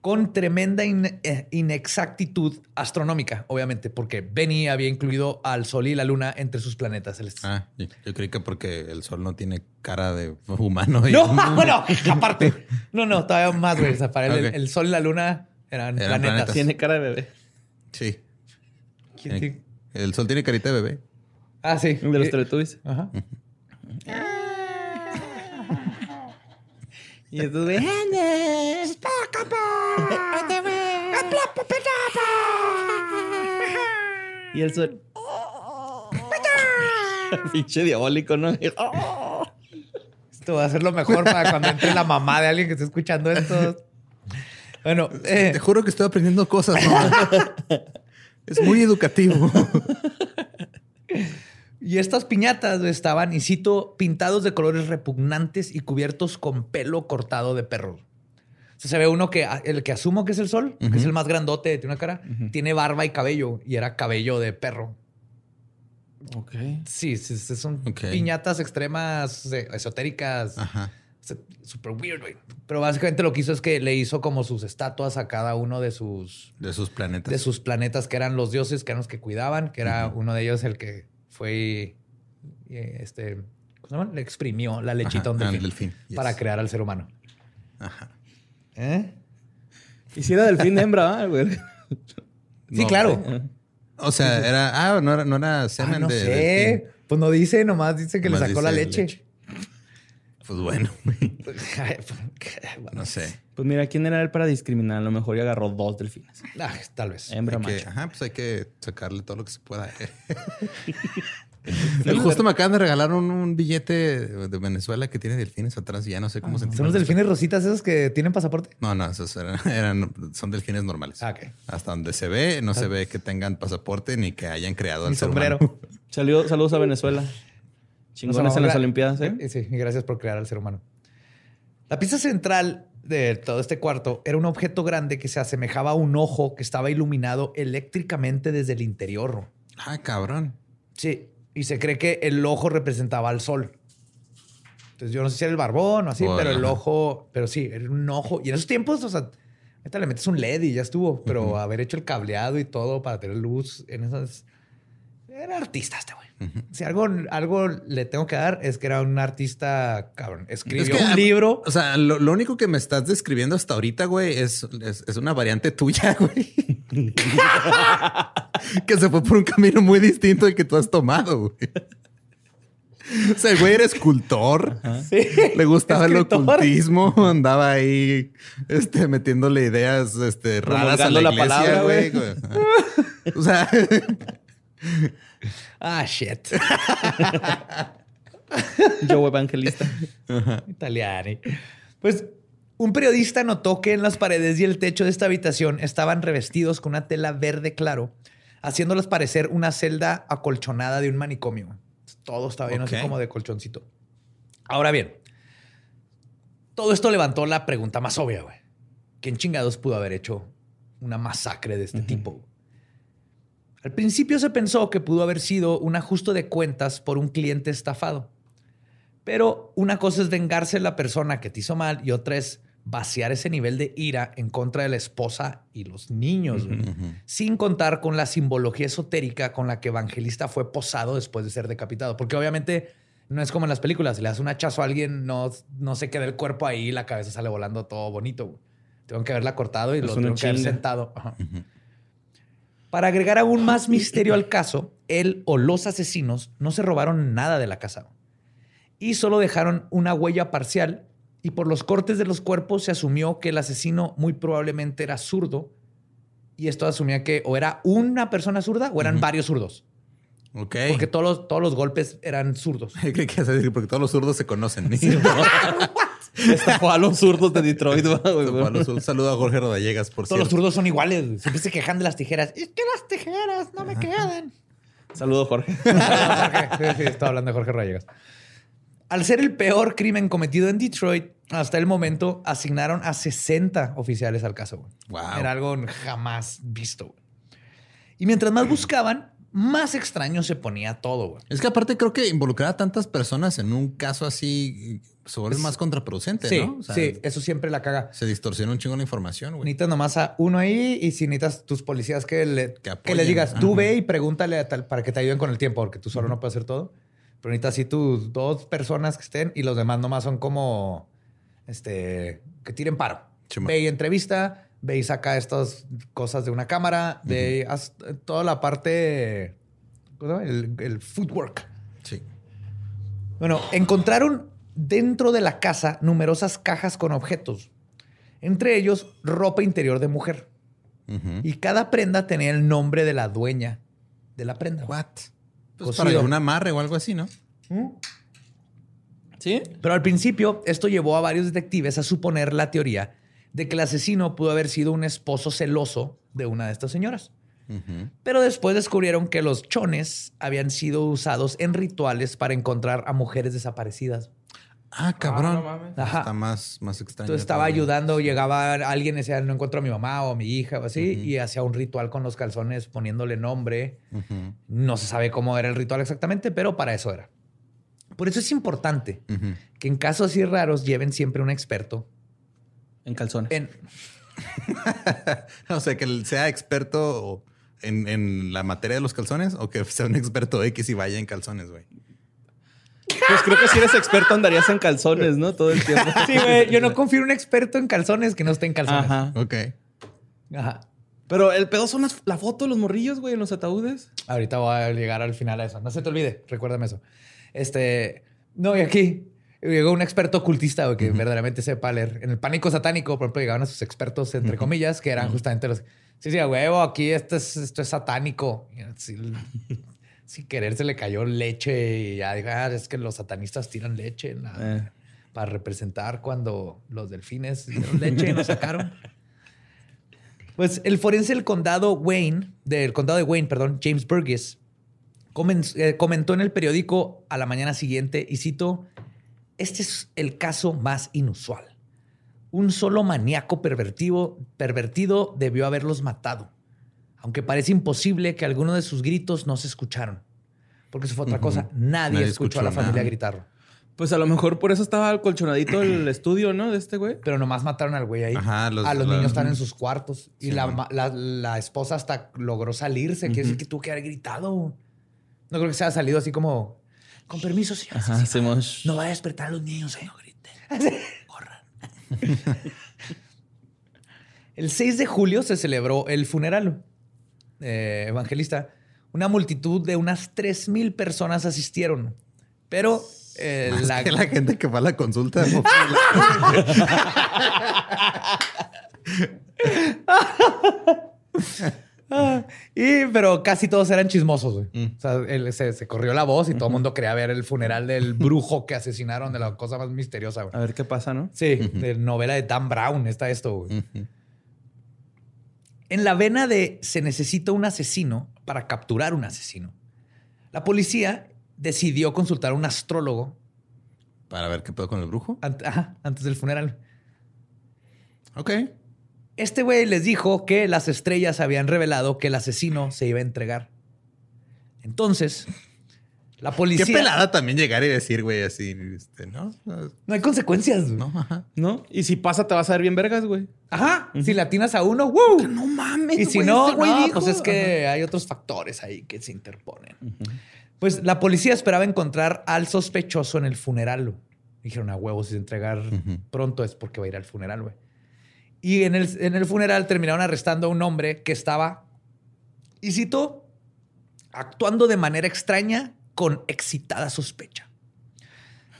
Con tremenda in- eh, inexactitud astronómica, obviamente, porque Benny había incluido al Sol y la Luna entre sus planetas celestes. Ah, yo, yo creí que porque el sol no tiene cara de humano. y- No, bueno, aparte. No, no, todavía más, güey. O sea, para él, el- Sol y la Luna eran, Eran planetas. planetas. Tiene cara de bebé. Sí. ¿Quién tiene? El sol tiene carita de bebé. Ah, sí. De los Y- Teletubbies. Ajá. Y güey. Y el sol. Pinche diabólico, ¿no? Esto va a ser lo mejor para cuando entre la mamá de alguien que esté escuchando esto. Bueno, eh, Te juro que estoy aprendiendo cosas. mamá. es muy educativo. Y estas piñatas estaban, y cito, pintados de colores repugnantes y cubiertos con pelo cortado de perro. O sea, se ve uno que, el que asumo que es el sol, que es el más grandote, tiene una cara, tiene barba y cabello, y era cabello de perro. Ok. Sí, sí, son piñatas extremas, eh, esotéricas, Ajá. super weird, güey. Pero básicamente lo que hizo es que le hizo como sus estatuas a cada uno de sus, De sus planetas. de sus planetas que eran los dioses, que eran los que cuidaban, que era uno de ellos el que fue y, y, este, ¿cómo se llama? Le exprimió la lechita un Ajá, delfín, delfín, yes. para crear al ser humano. Ajá. ¿Eh? Y si era delfín de hembra, ¿ah, güey. Sí, No, claro. O sea, era. Ah, no era, no era Ah, semen no de. sé. delfín. Pues no dice, nomás dice que Nomás le sacó la leche. leche. Pues bueno, Bueno, no sé. Pues mira, ¿quién era él para discriminar? A lo mejor ya agarró dos delfines. ah, tal vez. Hembra Hay que- macho. ajá, pues hay que sacarle todo lo que se pueda. Justo me acaban de regalar un, un billete de Venezuela que tiene delfines atrás y ya no sé cómo se ¿Son los delfines rositas esos que tienen pasaporte? No, no, esos eran, eran- son delfines normales. Ah, ok. Hasta donde se ve, no se ve que tengan pasaporte ni que hayan creado ser sombrero. Salió, saludos a Venezuela. Chingones en las Olimpiadas, ¿eh? Sí, y gracias por crear al ser humano. La pieza central de todo este cuarto era un objeto grande que se asemejaba a un ojo que estaba iluminado eléctricamente desde el interior. Ah, cabrón. Sí, y se cree que el ojo representaba al sol. Entonces yo no sé si era el barbón o así, pero el ajá. ojo, pero sí, era un ojo. Y en esos tiempos, o sea, ahorita le metes un LED y ya estuvo, pero haber hecho el cableado y todo para tener luz en esas... Era artista este güey. Si algo, algo le tengo que dar es que era un artista, cabrón. Escribió Es que, un libro. O sea, lo, lo único que me estás describiendo hasta ahorita, güey, es, es, es una variante tuya, güey. que se fue por un camino muy distinto al que tú has tomado, güey. O sea, el güey era escultor. Sí. Le gustaba el ocultismo, andaba ahí este, metiéndole ideas este, raras a la, palabra, güey. güey. O sea, Ah, shit. Joe Evangelista. Italiani. Pues un periodista notó que en las paredes y el techo de esta habitación estaban revestidos con una tela verde claro, haciéndolas parecer una celda acolchonada de un manicomio. Todo estaba lleno así como de colchoncito. Ahora bien, todo esto levantó la pregunta más obvia, güey. ¿Quién chingados pudo haber hecho una masacre de este tipo? Al principio se pensó que pudo haber sido un ajuste de cuentas por un cliente estafado. Pero una cosa es vengarse de la persona que te hizo mal y otra es vaciar ese nivel de ira en contra de la esposa y los niños, sin contar con la simbología esotérica con la que Evangelista fue posado después de ser decapitado. Porque obviamente no es como en las películas, si le das un hachazo a alguien, no, no se queda el cuerpo ahí y la cabeza sale volando todo bonito. Tengo que haberla cortado y Es lo tengo que haber sentado. Ajá. Para agregar aún más misterio al caso, él o los asesinos no se robaron nada de la casa y solo dejaron una huella parcial y por los cortes de los cuerpos se asumió que el asesino muy probablemente era zurdo y esto asumía que o era una persona zurda o eran varios zurdos ok. porque todos los, todos los golpes eran zurdos. Creí que porque todos los zurdos se conocen. Estafó a los zurdos de Detroit, güey. Un saludo a Jorge Rodallegas, por Todos los cierto. zurdos son iguales. Siempre se quejan de las tijeras. Es que las tijeras no me quedan. Saludo, Jorge. Jorge. Sí, estaba hablando de Jorge Rayegas. Al ser el peor crimen cometido en Detroit, hasta el momento asignaron a 60 oficiales al caso. güey. Wow. Era algo jamás visto. güey. Y mientras más buscaban, más extraño se ponía todo. güey. Es que aparte creo que involucrar a tantas personas en un caso así se vuelve más contraproducente, Sí, ¿no? O sea, sí, eso siempre la caga. Se distorsiona un chingo la información, güey. Necesitas nomás a uno ahí y si necesitas tus policías que, le, Que les digas, tú Ajá. ve y pregúntale a tal, para que te ayuden con el tiempo, porque tú solo no puedes hacer todo. Pero necesitas así tus dos personas que estén y los demás nomás son como, este, que tiren paro. Ve y entrevista, ve y saca estas cosas de una cámara, ve y haz toda la parte, ¿cómo se llama? el, el footwork. Sí. Bueno, encontraron dentro de la casa numerosas cajas con objetos, entre ellos ropa interior de mujer. Ujú. Y cada prenda tenía el nombre de la dueña de la prenda. What? Pues para un amarre o algo así, ¿no? ¿Sí? Pero al principio esto llevó a varios detectives a suponer la teoría de que el asesino pudo haber sido un esposo celoso de una de estas señoras. Pero después descubrieron que los chones habían sido usados en rituales para encontrar a mujeres desaparecidas. Ah, cabrón. no mames. Ajá. Está más, más extraño. Entonces estaba todavía. ayudando, llegaba alguien y decía, no encuentro a mi mamá o a mi hija o así, y hacía un ritual con los calzones poniéndole nombre. No se sabe cómo era el ritual exactamente, pero para eso era. Por eso es importante que en casos así raros lleven siempre un experto En calzones. en... O sea, que él sea experto en, en la materia de los calzones o que sea un experto X y vaya en calzones, güey. Pues creo que si eres experto andarías en calzones, ¿no? Todo el tiempo. Sí, güey, yo no confío en un experto en calzones que no esté en calzones. Ajá. Ok. Ajá. Pero el pedo son las- la foto de los morrillos, güey, en los ataúdes. Ahorita voy a llegar al final a eso. No se te olvide, recuérdame eso. Este, no, y aquí llegó un experto ocultista güey, que verdaderamente sepa leer. En el pánico satánico, por ejemplo, llegaban a sus expertos, entre comillas, que eran justamente los. Sí, sí, a huevo, aquí esto es, esto es satánico. Sin querer se le cayó leche y ya dijo, ah, es que los satanistas tiran leche en la- Eh. para representar cuando los delfines dieron leche y nos sacaron. Pues el forense del condado Wayne, del condado de Wayne, perdón, James Burgess, eh, comentó en el periódico a la mañana siguiente, y cito, este es el caso más inusual. Un solo maníaco pervertido, pervertido debió haberlos matado, aunque parece imposible que alguno de sus gritos no se escucharon. Porque eso fue otra cosa. Nadie, Nadie escuchó, escuchó a la familia nada. gritar. Pues a lo mejor por eso estaba colchonadito el estudio, ¿no? De este güey. Pero nomás mataron al güey ahí. Ajá, los- a los la- niños están en sus cuartos. Y la, esposa hasta logró salirse. Quiere decir que tuvo que haber gritado. No creo que se haya salido así como... Con permiso, señor. Ajá, Sí, sí, hacemos... No vaya a despertar a los niños, eh. No griten. Corran. el 6 de julio se celebró el funeral eh, evangelista. Una multitud de unas 3,000 personas asistieron. Pero eh, Más la, que la gente que va a la consulta. Ah, y, pero casi todos eran chismosos, güey. Mm. O sea, él- se, se corrió la voz y todo el mundo quería ver el funeral del brujo que asesinaron de la cosa más misteriosa, güey. A ver qué pasa, ¿no? Sí, de novela de Dan Brown está esto, güey. En la vena de se necesita un asesino para capturar un asesino, la policía decidió consultar a un astrólogo Para ver qué pedo con el brujo. ant- ajá, antes del funeral. Ok. Este güey les dijo que las estrellas habían revelado que el asesino se iba a entregar. Entonces, la policía... Qué pelada también llegar y decir, güey, así, este, ¿no? No hay consecuencias. güey. No, ajá. ¿No? Y si pasa, te vas a ver bien vergas, güey. Ajá. Si le atinas a uno, ¡wow! No mames, Y si güey, no, güey no, pues es que hay otros factores ahí que se interponen. Pues la policía esperaba encontrar al sospechoso en el funeral. Dijeron a huevos, si se entregar pronto es porque va a ir al funeral, güey. Y en el, en el funeral terminaron arrestando a un hombre que estaba, y cito, actuando de manera extraña con excitada sospecha.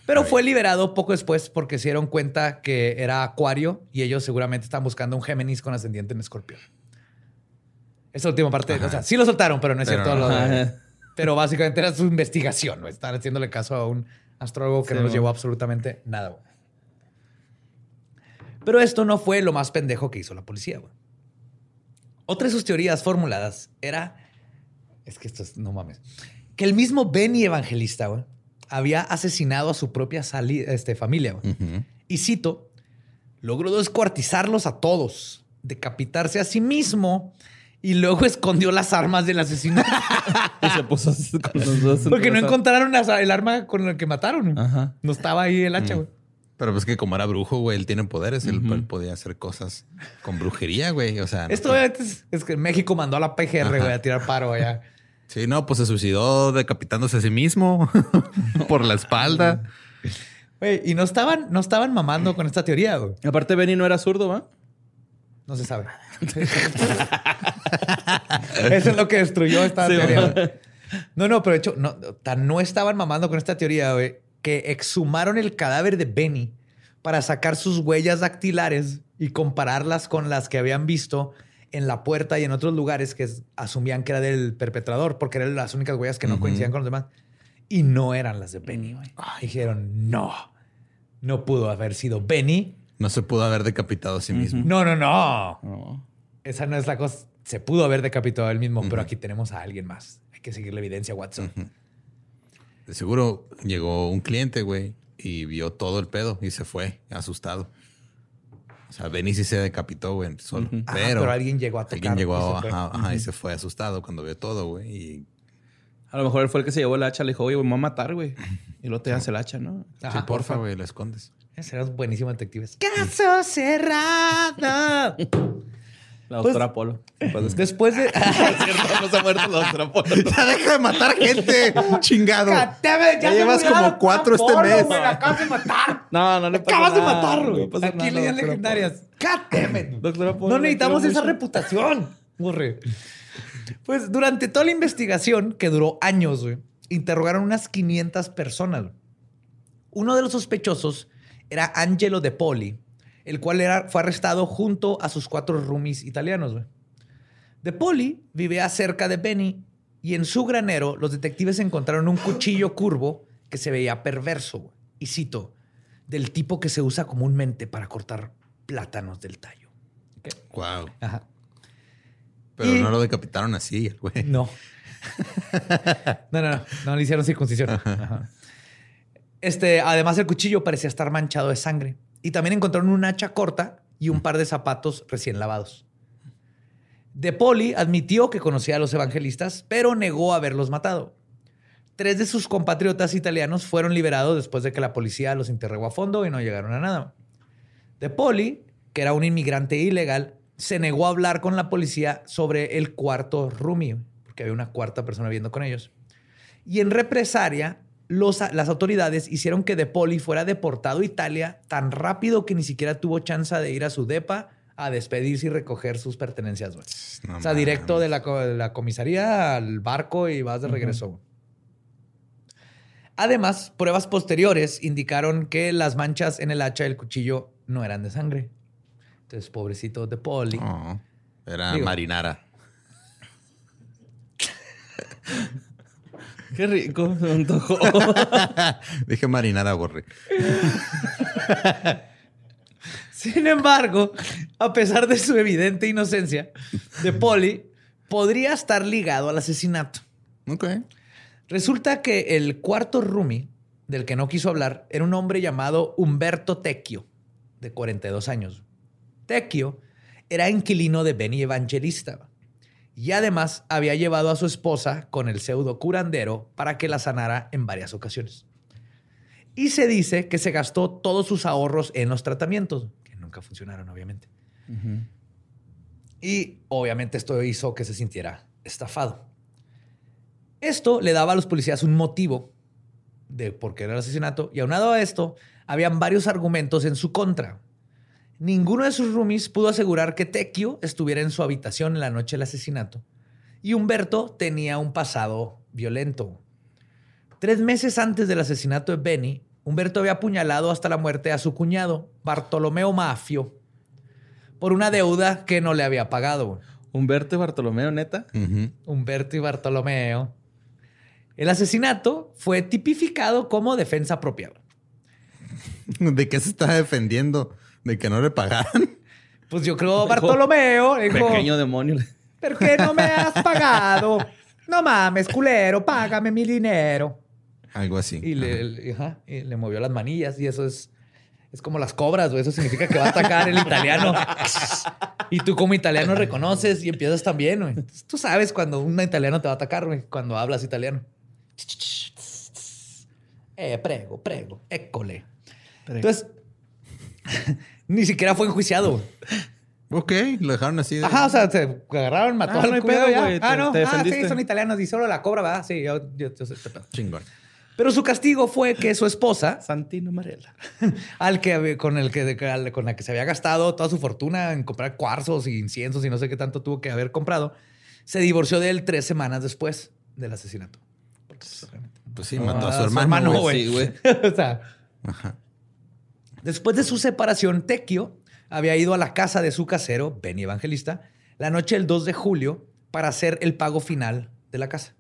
Pero fue liberado poco después porque se dieron cuenta que era Acuario y ellos seguramente estaban buscando un Géminis con ascendiente en Escorpión. Esa última parte, o sea, sí lo soltaron, pero no es Pero cierto. no. lo de- Ajá. pero básicamente era su investigación, ¿no? Estaban haciéndole caso a un astrólogo que Sí, no nos llevó absolutamente nada. Pero esto no fue lo más pendejo que hizo la policía. güey. Otra de sus teorías formuladas era, es que esto es, no mames, que el mismo Benny Evangelista güey, había asesinado a su propia este, familia. güey. Y cito, logró descuartizarlos a todos, decapitarse a sí mismo y luego escondió las armas del asesinato. Y se puso así con los dos. Porque no encontraron el arma con la que mataron. Ajá. No estaba ahí el hacha, güey. Pero pues que como era brujo, güey, él tiene poderes. él, él podía hacer cosas con brujería, güey. O sea, no Esto fue- es, es que México mandó a la PGR, güey, a tirar paro allá. Sí, no, pues se suicidó decapitándose a sí mismo por la espalda. Güey, y no estaban, no estaban mamando con esta teoría, güey. Aparte, Benny no era zurdo, ¿va? No se sabe. Eso es lo que destruyó esta Sí, teoría. güey. No, no, pero de hecho, no, tan no estaban mamando con esta teoría, güey, que exhumaron el cadáver de Benny para sacar sus huellas dactilares y compararlas con las que habían visto en la puerta y en otros lugares que asumían que era del perpetrador, porque eran las únicas huellas que no coincidían con los demás. Y no eran las de Benny, güey. Dijeron, no, no pudo haber sido Benny. No se pudo haber decapitado a sí mismo. No, no, no. No. Esa no es la cosa. Se pudo haber decapitado a él mismo, pero aquí tenemos a alguien más. Hay que seguir la evidencia, Watson. De seguro llegó un cliente, güey, y vio todo el pedo y se fue asustado. O sea, Benny sí se decapitó, güey, solo. Pero, pero alguien llegó a tocar Alguien llegó, y se fue. ajá, ajá, y se fue asustado cuando vio todo, güey. Y A lo mejor él fue el que se llevó el hacha. Le dijo, oye, me voy a matar, güey. Y luego te das el hacha, ¿no? Ajá, sí, porfa, güey, lo escondes. Serás buenísimo detectives. Caso cerrado. La Pues- doctora Apolo. Pues, Después de. no se ha muerto la doctora Apolo. ¡Ya deja de matar gente! ¡Chingado! ya, Ya llevas como cuatro este mes. la acabas de matar. No, no le pasa Acabas de nada. matar, güey. Aquí doctora legendarias. God. Doctora Apolo, No necesitamos esa reputación. Borre. Pues durante toda la investigación, que duró años, güey, interrogaron unas 500 personas. Uno de los sospechosos era Angelo De Poli, el cual era, fue arrestado junto a sus cuatro roomies italianos. güey. De Poli vivía cerca de Benny y en su granero los detectives encontraron un cuchillo curvo que se veía perverso. güey. Y cito, del tipo que se usa comúnmente para cortar plátanos del tallo. Wow. Ajá. Pero Y- no lo decapitaron así, el güey. No. No, no, no. No le hicieron circuncisión. Ajá. Este, además, el cuchillo parecía estar manchado de sangre. Y también encontraron un hacha corta y un par de zapatos recién lavados. De Poli admitió que conocía a los evangelistas, pero negó haberlos matado. Tres de sus compatriotas italianos fueron liberados después de que la policía los interrogó a fondo y no llegaron a nada. De Poli, que era un inmigrante ilegal, se negó a hablar con la policía sobre el cuarto roomie, porque había una cuarta persona viviendo con ellos. Y en represalia, los- las autoridades hicieron que De Poli fuera deportado a Italia tan rápido que ni siquiera tuvo chance de ir a su depa a despedirse y recoger sus pertenencias. No o sea, directo de la, co- de la comisaría al barco y vas de regreso. Además, pruebas posteriores indicaron que las manchas en el hacha del cuchillo no eran de sangre. Entonces, pobrecito de Poli. Oh, era Digo. marinara. Qué rico, se antojó. Borre. Sin embargo, a pesar de su evidente inocencia, de Poli podría estar ligado al asesinato. Ok. Resulta que el cuarto roomie, del que no quiso hablar, era un hombre llamado Humberto Tecchio, de 42 años. Tecchio era inquilino de Benny Evangelista y además había llevado a su esposa con el pseudo curandero para que la sanara en varias ocasiones. Y se dice que se gastó todos sus ahorros en los tratamientos, que nunca funcionaron, obviamente. Y obviamente esto hizo que se sintiera estafado. Esto le daba a los policías un motivo de por qué era el asesinato y aunado a esto, habían varios argumentos en su contra. Ninguno de sus roomies pudo asegurar que Tecchio estuviera en su habitación en la noche del asesinato y Humberto tenía un pasado violento. Tres meses antes del asesinato de Benny, Humberto había apuñalado hasta la muerte a su cuñado, Bartolomeo Mafio, por una deuda que no le había pagado. Humberto y Bartolomeo, neta. Humberto y Bartolomeo. El asesinato fue tipificado como defensa propia. ¿De qué se está defendiendo? ¿De que no le pagaran? Pues yo creo Bartolomeo dijo, Pequeño demonio. ¿por qué no me has pagado? No mames, culero, págame mi dinero. Algo así. Y le, le- ajá, y le movió las manillas y eso es, es como las cobras, güey. Eso significa que va a atacar el italiano. Y tú como italiano reconoces y empiezas también, güey. Tú sabes cuando un italiano te va a atacar, güey, cuando hablas italiano. Eh, prego, prego, école. Entonces, ni siquiera fue enjuiciado. Ok, lo dejaron así. de- Ajá, o sea, se agarraron, mató Ah, al no pedo, güey, Ah, no, te ah, sí, son italianos y solo la cobra, ¿verdad? Sí, yo, yo, yo sé este pedo. Chingón. Pero su castigo fue que su esposa, Santino Marella. al que había- con el que al- con la que se había gastado toda su fortuna en comprar cuarzos y inciensos y no sé qué tanto tuvo que haber comprado, se divorció de él tres semanas después del asesinato. Porque, pues, Pues sí, mató a Ah, su hermano. güey. Sí, güey. o sea, después de su separación, Tecchio había ido a la casa de su casero, Benny Evangelista, la noche del 2 de julio para hacer el pago final de la casa.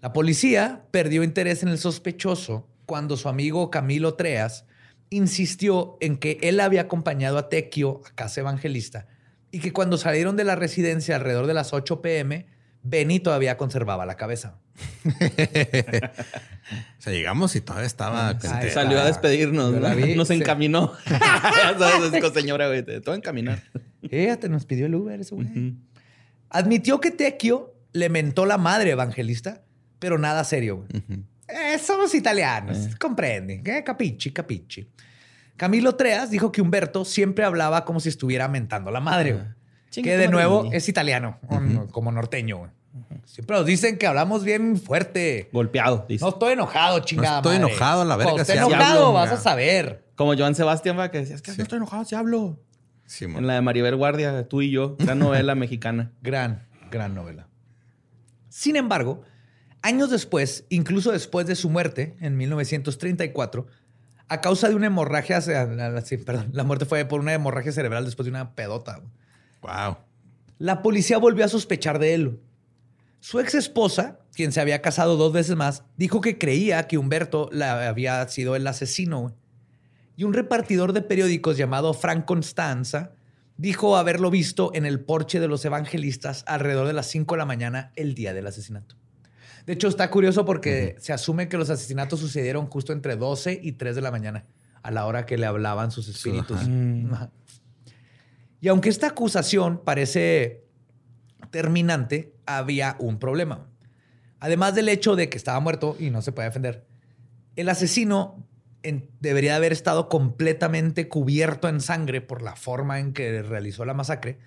La policía perdió interés en el sospechoso cuando su amigo Camilo Treas insistió en que él había acompañado a Tecchio a casa evangelista y que cuando salieron de la residencia alrededor de las 8 pm, Benny todavía conservaba la cabeza. O sea, llegamos y todavía estaba. Ay. Salió a despedirnos, ¿no? vi, Nos sí. encaminó. Ya sabes, señora, güey. Te a encaminar. Fíjate, nos pidió el Uber ese güey. Ujú. Admitió que Tecchio le mentó la madre evangelista, pero nada serio. güey. Ujú. Eh, somos italianos, comprenden. ¿eh? Capichi, capichi. Camilo Treas dijo que Humberto siempre hablaba como si estuviera mentando a la madre. güey. Chinga que de nuevo es italiano, como norteño. güey. Siempre nos dicen que hablamos bien fuerte. Golpeado, dice. No estoy enojado, chingada. No estoy madre. enojado, la verga, Cuando sí hablo, enojado, vas a saber. Como Joan Sebastián, va, que decía, es que no estoy enojado, sí hablo. Simón. En la de Maribel Guardia, tú y yo, gran novela mexicana. Gran, gran novela. Sin embargo, años después, incluso después de su muerte, en 1934, a causa de una hemorragia, sí, perdón, la muerte fue por una hemorragia cerebral después de una pedota. Wow. La policía volvió a sospechar de él. Su ex esposa, quien se había casado dos veces más, dijo que creía que Humberto la había sido el asesino. Y un repartidor de periódicos llamado Frank Constanza dijo haberlo visto en el porche de los evangelistas alrededor de las 5 de la mañana el día del asesinato. De hecho, está curioso porque se asume que los asesinatos sucedieron justo entre 12 y 3 de la mañana, a la hora que le hablaban sus espíritus. Ajá. Y aunque esta acusación parece terminante, había un problema. Además del hecho de que estaba muerto y no se puede defender, el asesino debería haber estado completamente cubierto en sangre por la forma en que realizó la masacre,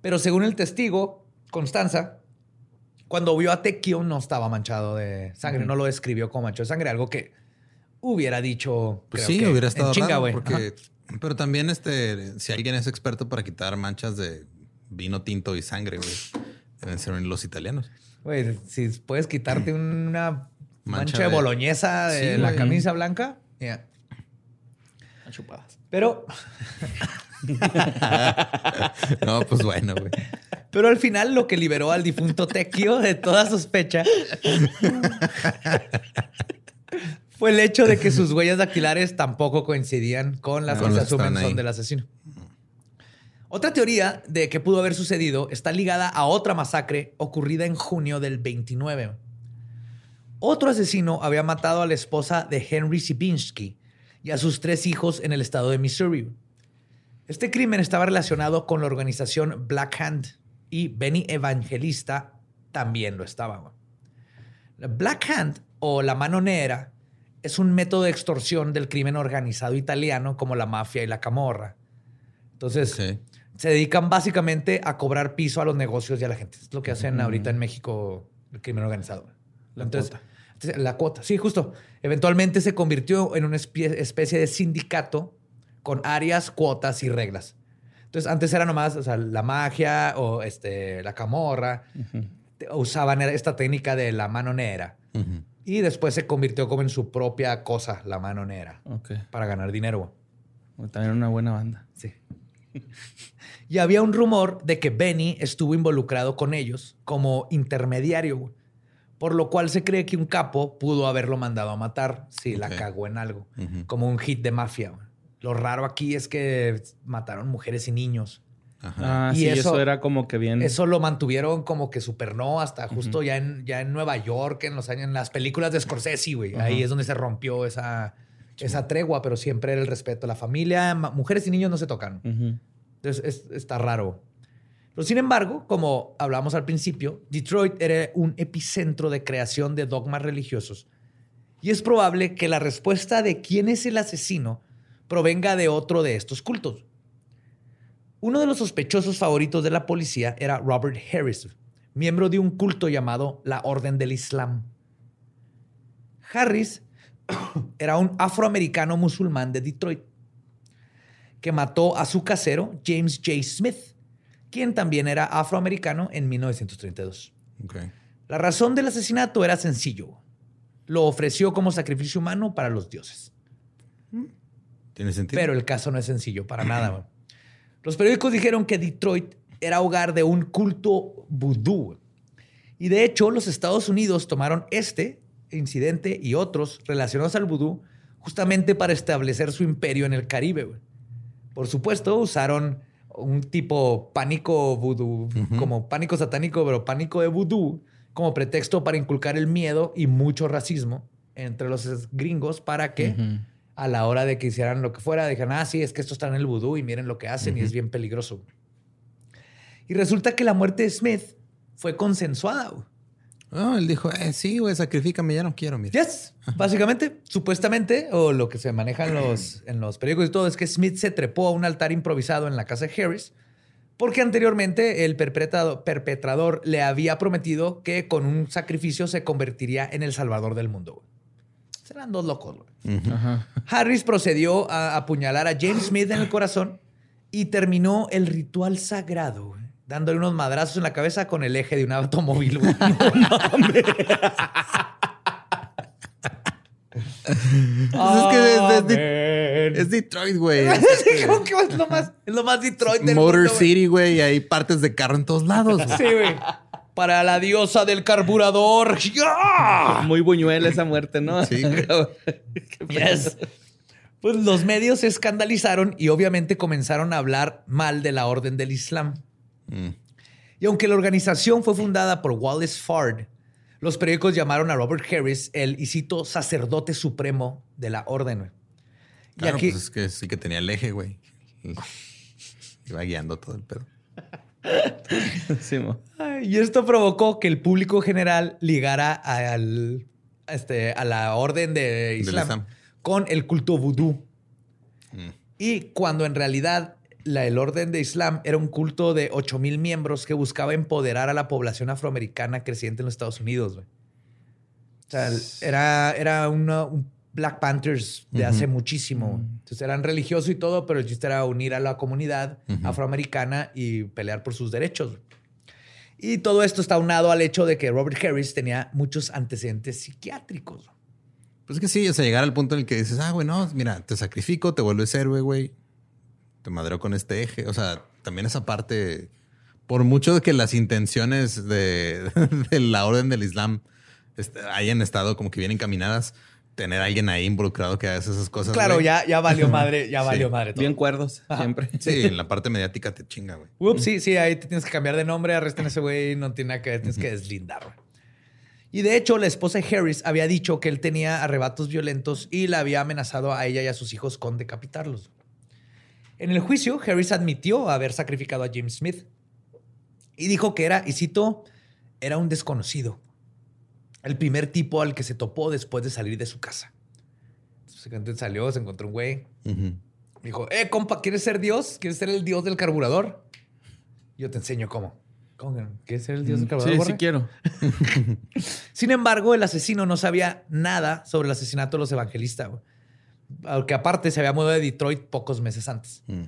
pero según el testigo, Constanza, cuando vio a Tequio no estaba manchado de sangre, no lo describió como manchado de sangre, algo que hubiera dicho. Pues sí, hubiera estado chinga, porque, pero también este, si alguien es experto para quitar manchas de vino tinto y sangre, güey, deben ser los italianos. Güey, si puedes quitarte una mancha, de, boloñesa de la camisa blanca, ya. Chupadas. Pero. no, pues bueno, güey. Pero al final lo que liberó al difunto Tequio de toda sospecha fue el hecho de que sus huellas dactilares tampoco coincidían con las que se asumen son del asesino. Otra teoría de que pudo haber sucedido está ligada a otra masacre ocurrida en junio del 29. Otro asesino había matado a la esposa de Henry Sibinski y a sus tres hijos en el estado de Missouri. Este crimen estaba relacionado con la organización Black Hand y Benny Evangelista también lo estaba. Black Hand o la mano negra es un método de extorsión del crimen organizado italiano como la mafia y la camorra. Entonces, se dedican básicamente a cobrar piso a los negocios y a la gente. Es lo que hacen ahorita en México el crimen organizado. La cuota. La cuota, sí, justo. Eventualmente se convirtió en una especie de sindicato con áreas, cuotas y reglas. Entonces, antes era nomás la magia o este, la camorra. Usaban esta técnica de la mano negra. Y después se convirtió como en su propia cosa, la mano negra. Para ganar dinero. También una buena banda. Sí. y había un rumor de que Benny estuvo involucrado con ellos como intermediario, por lo cual se cree que un capo pudo haberlo mandado a matar si la cagó en algo, como un hit de mafia. Lo raro aquí es que mataron mujeres y niños. Ah, y eso, era como que bien. Eso lo mantuvieron como que supernó hasta justo ya, en, ya en Nueva York, en los años, en las películas de Scorsese, güey. Ahí es donde se rompió esa, esa tregua, pero siempre era el respeto. La familia, mujeres y niños no se tocan. Entonces está raro. Pero sin embargo, como hablamos al principio, Detroit era un epicentro de creación de dogmas religiosos. Y es probable que la respuesta de quién es el asesino provenga de otro de estos cultos. Uno de los sospechosos favoritos de la policía era Robert Harris, miembro de un culto llamado la Orden del Islam. Harris era un afroamericano musulmán de Detroit que mató a su casero, James J. Smith, quien también era afroamericano en 1932. La razón del asesinato era sencillo. Lo ofreció como sacrificio humano para los dioses. Tiene sentido. Pero el caso no es sencillo para nada. Los periódicos dijeron que Detroit era hogar de un culto vudú. Y de hecho, los Estados Unidos tomaron este incidente y otros relacionados al vudú justamente para establecer su imperio en el Caribe. Por supuesto, usaron un tipo pánico vudú, como pánico satánico, pero pánico de vudú, como pretexto para inculcar el miedo y mucho racismo entre los gringos para que a la hora de que hicieran lo que fuera, dijeran, ah, sí, es que esto está en el vudú y miren lo que hacen y es bien peligroso. Y resulta que la muerte de Smith fue consensuada. Oh, él dijo, eh, sí, güey, sacrifícame, ya no quiero, mira. Yes, básicamente, supuestamente, o lo que se maneja en los, en los periódicos y todo, es que Smith se trepó a un altar improvisado en la casa de Harris, porque anteriormente el perpetrador le había prometido que con un sacrificio se convertiría en el salvador del mundo. Serán dos locos. Güey. Harris procedió a apuñalar a James Smith en el corazón y terminó el ritual sagrado. Güey dándole unos madrazos en la cabeza con el eje de un automóvil. Güey. Pues es que es, Detroit, güey. es, lo más, es lo más Detroit del Motor City, güey, y hay partes de carro en todos lados. Sí, güey. Para la diosa del carburador. Muy buñuela esa muerte, ¿no? Sí. yes. Pues los medios se escandalizaron y obviamente comenzaron a hablar mal de la Orden del Islam. Mm. Y aunque la organización fue fundada por Wallace Fard, los periódicos llamaron a Robert Harris el, y cito, sacerdote supremo de la orden. Y Claro, aquí, pues es que sí que tenía el eje, güey. Iba guiando todo el pedo. Sí, mo. Ay, y esto provocó que el público general ligara al, este, a la orden de Islam, Islam. con el culto vudú. Mm. Y cuando en realidad la, el orden de Islam era un culto de 8 mil miembros que buscaba empoderar a la población afroamericana creciente en los Estados Unidos. O sea, era, era una- un Black Panthers de hace muchísimo. güey. Entonces eran religiosos y todo, pero el chiste era unir a la comunidad afroamericana y pelear por sus derechos. Y todo esto está unado al hecho de que Robert Harris tenía muchos antecedentes psiquiátricos. Pues es que sí, o sea, llegar al punto en el que dices, ah, güey, no, mira, te sacrifico, te vuelves héroe, güey. Te madreo con este eje. O sea, también esa parte, por mucho de que las intenciones de, de la orden del Islam est- hayan estado como que bien encaminadas, tener a alguien ahí involucrado que haga esas cosas. Claro, güey. ya, ya valió madre, ya Sí. valió madre. todo. Bien cuerdos, siempre. Sí, en la parte mediática te chinga, güey. Ups, sí, sí, ahí te tienes que cambiar de nombre, arresten a ese güey, no tiene nada que ver, tienes que deslindar. güey. Y de hecho, la esposa de Harris había dicho que él tenía arrebatos violentos y la había amenazado a ella y a sus hijos con decapitarlos. En el juicio, Harris admitió haber sacrificado a James Smith y dijo que era, y cito, era un desconocido. El primer tipo al que se topó después de salir de su casa. Entonces salió, se encontró un güey. Dijo, eh, compa, ¿quieres ser Dios? ¿Quieres ser el Dios del carburador? Yo te enseño cómo. ¿Cómo que- ¿Quieres ser el Dios del carburador? Sí, Borre? sí quiero. Sin embargo, el asesino no sabía nada sobre el asesinato de los evangelistas. Aunque aparte se había mudado de Detroit pocos meses antes. Mm.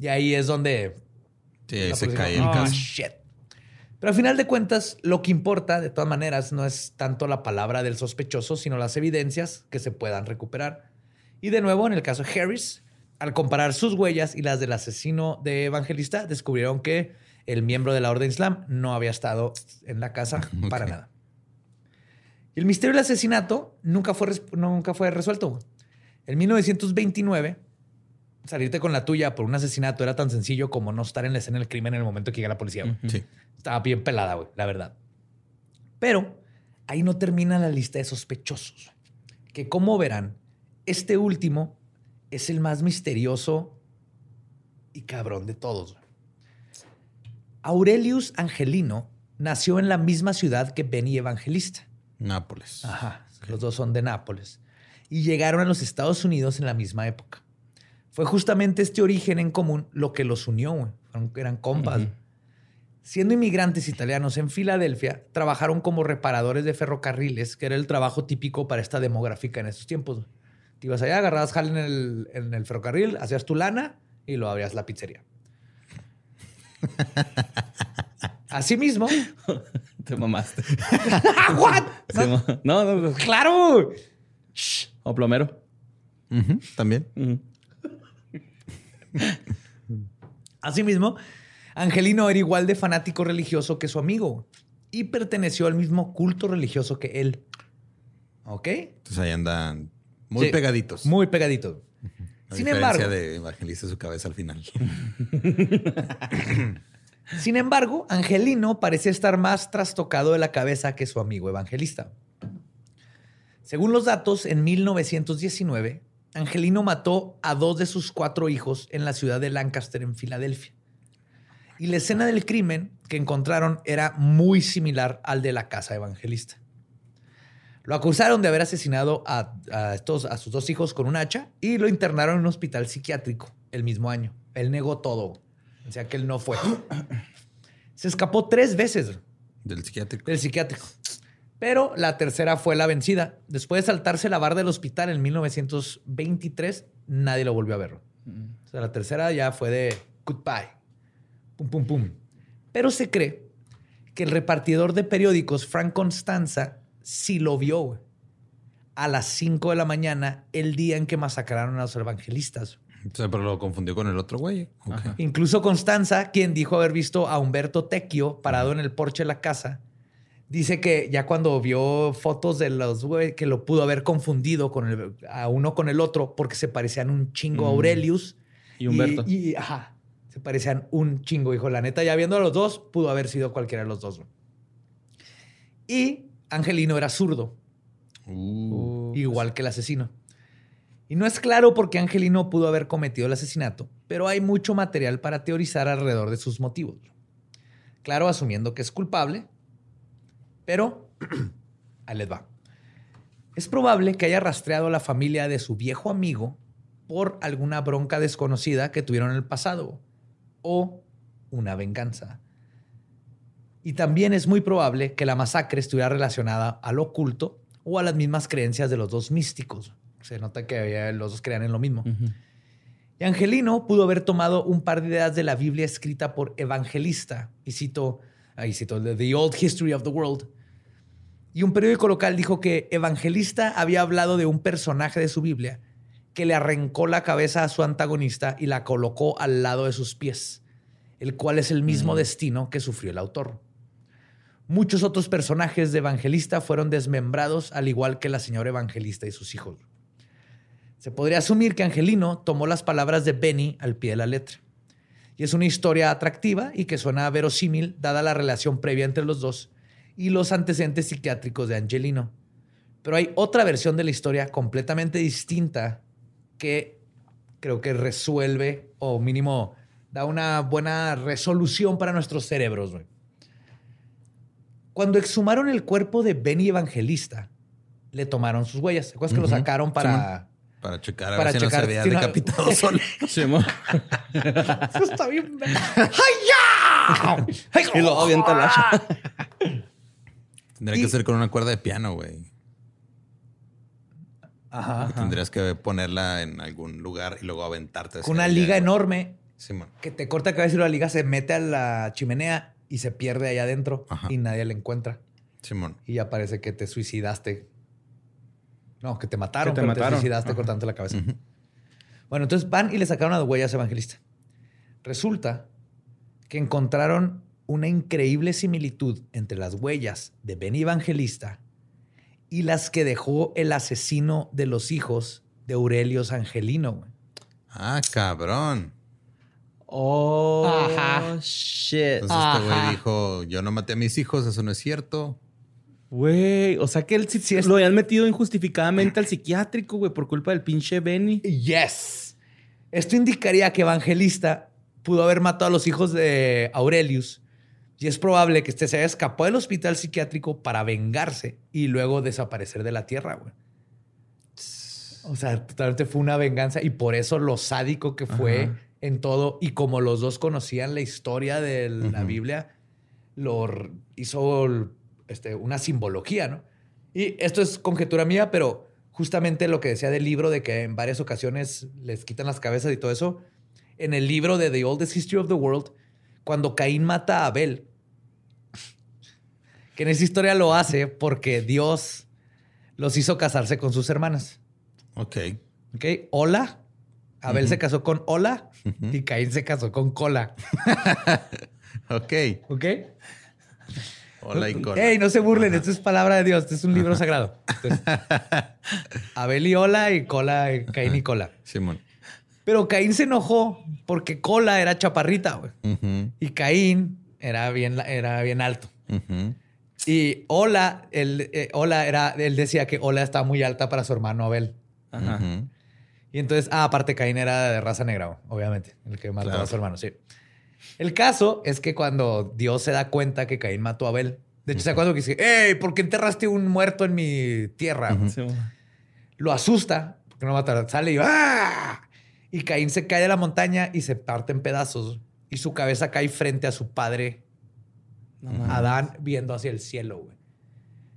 Y ahí es donde Sí, ahí se cae el "Oh, caso. shit". Pero al final de cuentas, lo que importa, de todas maneras, no es tanto la palabra del sospechoso, sino las evidencias que se puedan recuperar. Y de nuevo, en el caso de Harris, al comparar sus huellas y las del asesino de evangelista, descubrieron que el miembro de la Orden Islam no había estado en la casa para nada. Y el misterio del asesinato nunca fue, nunca fue resuelto. En 1929, salirte con la tuya por un asesinato era tan sencillo como no estar en la escena del crimen en el momento que llega la policía. güey. Sí. Estaba bien pelada, güey, la verdad. Pero ahí no termina la lista de sospechosos. Que como verán, este último es el más misterioso y cabrón de todos. Aurelius Angelino nació en la misma ciudad que Benny Evangelista. Nápoles. Ajá. Los dos son de Nápoles. Y llegaron a los Estados Unidos en la misma época. Fue justamente este origen en común lo que los unió. güey. Fueron- Eran compas. Siendo inmigrantes italianos en Filadelfia, trabajaron como reparadores de ferrocarriles, que era el trabajo típico para esta demográfica en estos tiempos. Te ibas allá, agarrabas jale en el, en el ferrocarril, hacías tu lana y lo abrías la pizzería. Asimismo, Te mamaste. ¿What? No, no, no. ¡Claro! O plomero. También. Asimismo, Angelino era igual de fanático religioso que su amigo y perteneció al mismo culto religioso que él. ¿Ok? Entonces ahí andan muy Sí, pegaditos. Muy pegaditos. A Sin embargo, de evangelista su cabeza al final. sin embargo, Angelino parecía estar más trastocado de la cabeza que su amigo evangelista. Según los datos, en 1919, Angelino mató a dos de sus cuatro hijos en la ciudad de Lancaster, en Filadelfia. Y la escena del crimen que encontraron era muy similar al de la casa evangelista. Lo acusaron de haber asesinado a, a estos, a sus dos hijos con un hacha y lo internaron en un hospital psiquiátrico el mismo año. Él negó todo. O sea que él no fue. Se escapó tres veces Del psiquiátrico. del psiquiátrico. Pero la tercera fue la vencida. Después de saltarse la barra del hospital en 1923, nadie lo volvió a ver. O sea, la tercera ya fue de goodbye. Pum, pum, pum. Pero se cree que el repartidor de periódicos, Frank Constanza, sí lo vio a las 5 de la mañana el día en que masacraron a los evangelistas. O sea, pero lo confundió con el otro güey. Incluso Constanza, quien dijo haber visto a Humberto Tecchio parado en el porche de la casa, Dice que ya cuando vio fotos de los güey, que lo pudo haber confundido con el, a uno con el otro porque se parecían un chingo a Aurelius. Y Humberto. Y, ajá, se parecían un chingo. Dijo, la neta, ya viendo a los dos, pudo haber sido cualquiera de los dos. Y Angelino era zurdo, Uh, igual que el asesino. Y no es claro por qué Angelino pudo haber cometido el asesinato, pero hay mucho material para teorizar alrededor de sus motivos. Claro, asumiendo que es culpable, pero ahí les va. Es probable que haya rastreado a la familia de su viejo amigo por alguna bronca desconocida que tuvieron en el pasado o una venganza. Y también es muy probable que la masacre estuviera relacionada al oculto o a las mismas creencias de los dos místicos. Se nota que los dos creían en lo mismo. Y Angelino pudo haber tomado un par de ideas de la Biblia escrita por Evangelista, y cito, ahí cito, The Old History of the World. Y un periódico local dijo que Evangelista había hablado de un personaje de su Biblia que le arrancó la cabeza a su antagonista y la colocó al lado de sus pies, el cual es el mismo destino que sufrió el autor. Muchos otros personajes de Evangelista fueron desmembrados, al igual que la señora Evangelista y sus hijos. Se podría asumir que Angelino tomó las palabras de Benny al pie de la letra. Y es una historia atractiva y que suena verosímil dada la relación previa entre los dos y los antecedentes psiquiátricos de Angelino. Pero hay otra versión de la historia completamente distinta que creo que resuelve o mínimo da una buena resolución para nuestros cerebros. Cuando exhumaron el cuerpo de Benny Evangelista, le tomaron sus huellas. ¿Te acuerdas que lo sacaron para... para checar a Para ver si checar no se había si no- decapitado solo. Sí. Eso está bien. ¡Ay, ya! y luego avienta el hacha. Tendría Y- que ser con una cuerda de piano, güey. Ajá. Tendrías que ponerla en algún lugar y luego aventarte. Con una liga enorme Simón. que te corta la cabeza y la liga se mete a la chimenea y se pierde allá adentro Ajá. y nadie la encuentra. Simón. Y ya parece que te suicidaste. No, que te mataron, Que te pero mataron. te suicidaste Ajá. cortándote la cabeza. Bueno, entonces van y le sacaron las huellas a Evangelista. Resulta que encontraron una increíble similitud entre las huellas de Benny Evangelista y las que dejó el asesino de los hijos de Aurelios Angelino. güey. Ah, cabrón. Oh, Ajá. shit. Entonces este güey dijo, yo no maté a mis hijos, eso no es cierto. Güey, o sea que él sí, Sí, es- lo habían metido injustificadamente al psiquiátrico, güey, por culpa del pinche Benny. Yes. Esto indicaría que Evangelista pudo haber matado a los hijos de Aurelius y es probable que este se haya escapado del hospital psiquiátrico para vengarse y luego desaparecer de la tierra, güey. O sea, totalmente fue una venganza y por eso lo sádico que fue Ajá. en todo y como los dos conocían la historia de la. Biblia, lo hizo este, una simbología, ¿no? Y esto es conjetura mía, pero justamente lo que decía del libro de que en varias ocasiones les quitan las cabezas y todo eso, en el libro de The Oldest History of the World, cuando Caín mata a Abel, que en esa historia lo hace porque Dios los hizo casarse con sus hermanas. Ok. ¿Ok? Hola. Abel se casó con Hola y Caín se casó con Cola. Ok. ¿Ok? Hola y cola. Ey, no se burlen, esto es palabra de Dios, esto es un libro sagrado. Entonces, Abel y Hola y Cola, Caín y Cola. Simón. Pero Caín se enojó porque Cola era chaparrita, güey. Y Caín era bien, era bien alto. Y Hola, él, eh, Hola era, él decía que Hola estaba muy alta para su hermano Abel. Ajá. Y entonces, ah, aparte Caín era de raza negra, obviamente, el que mató Claro. a su hermano, sí. El caso es que cuando Dios se da cuenta que Caín mató a Abel, de hecho, ¿se acuerdan que dice, hey, ¿por qué enterraste un muerto en mi tierra? Lo asusta, porque no va a tardar, sale y ¡ah! Y Caín se cae de la montaña y se parte en pedazos. Y su cabeza cae frente a su padre, No. Adán, viendo hacia el cielo, güey.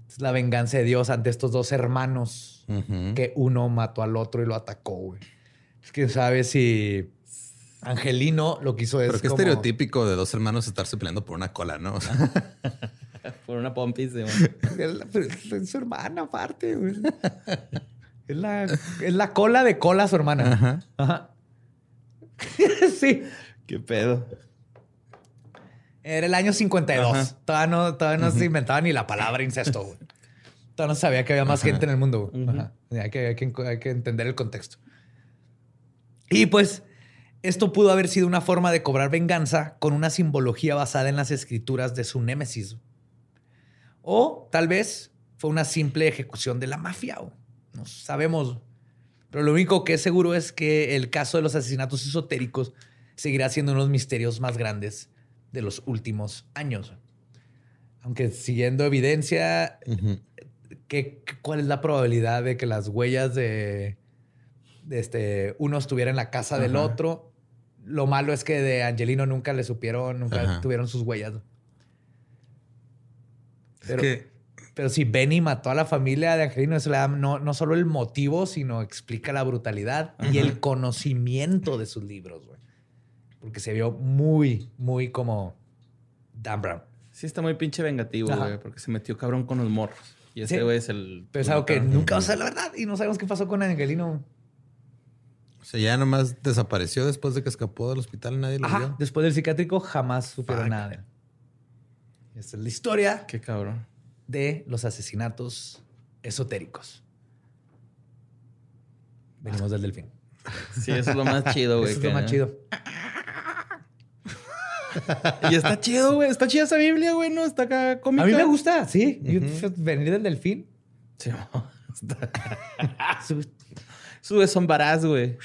Es la venganza de Dios ante estos dos hermanos que uno mató al otro y lo atacó, güey. Es que sabe si Angelino lo quiso es Pero qué como- estereotípico de dos hermanos estarse peleando por una cola, ¿no? O sea, Por una pompis. es su hermana aparte, güey. Es la, es la cola de cola su hermana. Ajá. Ajá. sí. Qué pedo. Era el año 52. Ajá. Todavía no, todavía no se inventaba ni la palabra incesto, güey. Todavía no sabía que había más gente en el mundo, güey. Ajá. Hay, que, hay que- hay que entender el contexto. Y pues, esto pudo haber sido una forma de cobrar venganza con una simbología basada en las escrituras de su némesis. O tal vez fue una simple ejecución de la mafia. güey. No sabemos. Pero lo único que es seguro es que el caso de los asesinatos esotéricos seguirá siendo uno de los misterios más grandes de los últimos años. Aunque siguiendo evidencia, ¿qué- qué- ¿cuál es la probabilidad de que las huellas de, de este, uno estuviera en la casa del otro? Lo malo es que de Angelino nunca le supieron, nunca tuvieron sus huellas. Pero, es que pero si Benny mató a la familia de Angelino, eso le da no, no solo el motivo, sino explica la brutalidad y el conocimiento de sus libros, güey. Porque se vio muy, muy como Dan Brown. Sí, está muy pinche vengativo, Ajá. güey, porque se metió cabrón con los morros. Y ese Sí. güey es el. Pero es algo que nunca va a ser la verdad y no sabemos qué pasó con Angelino. o sea, ya nomás desapareció después de que escapó del hospital. Nadie lo Ajá. vio. Después del psiquiátrico jamás supieron nada de él. Esta es la historia Qué cabrón. De los asesinatos esotéricos. Venimos del delfín. Sí, eso es lo más chido, güey. Eso es lo más chido. Y está chido, güey. Está chida esa Biblia, güey. No está acá cómica. A mí me gusta, sí. Venir del delfín. Sí, Sube- Sube son güey.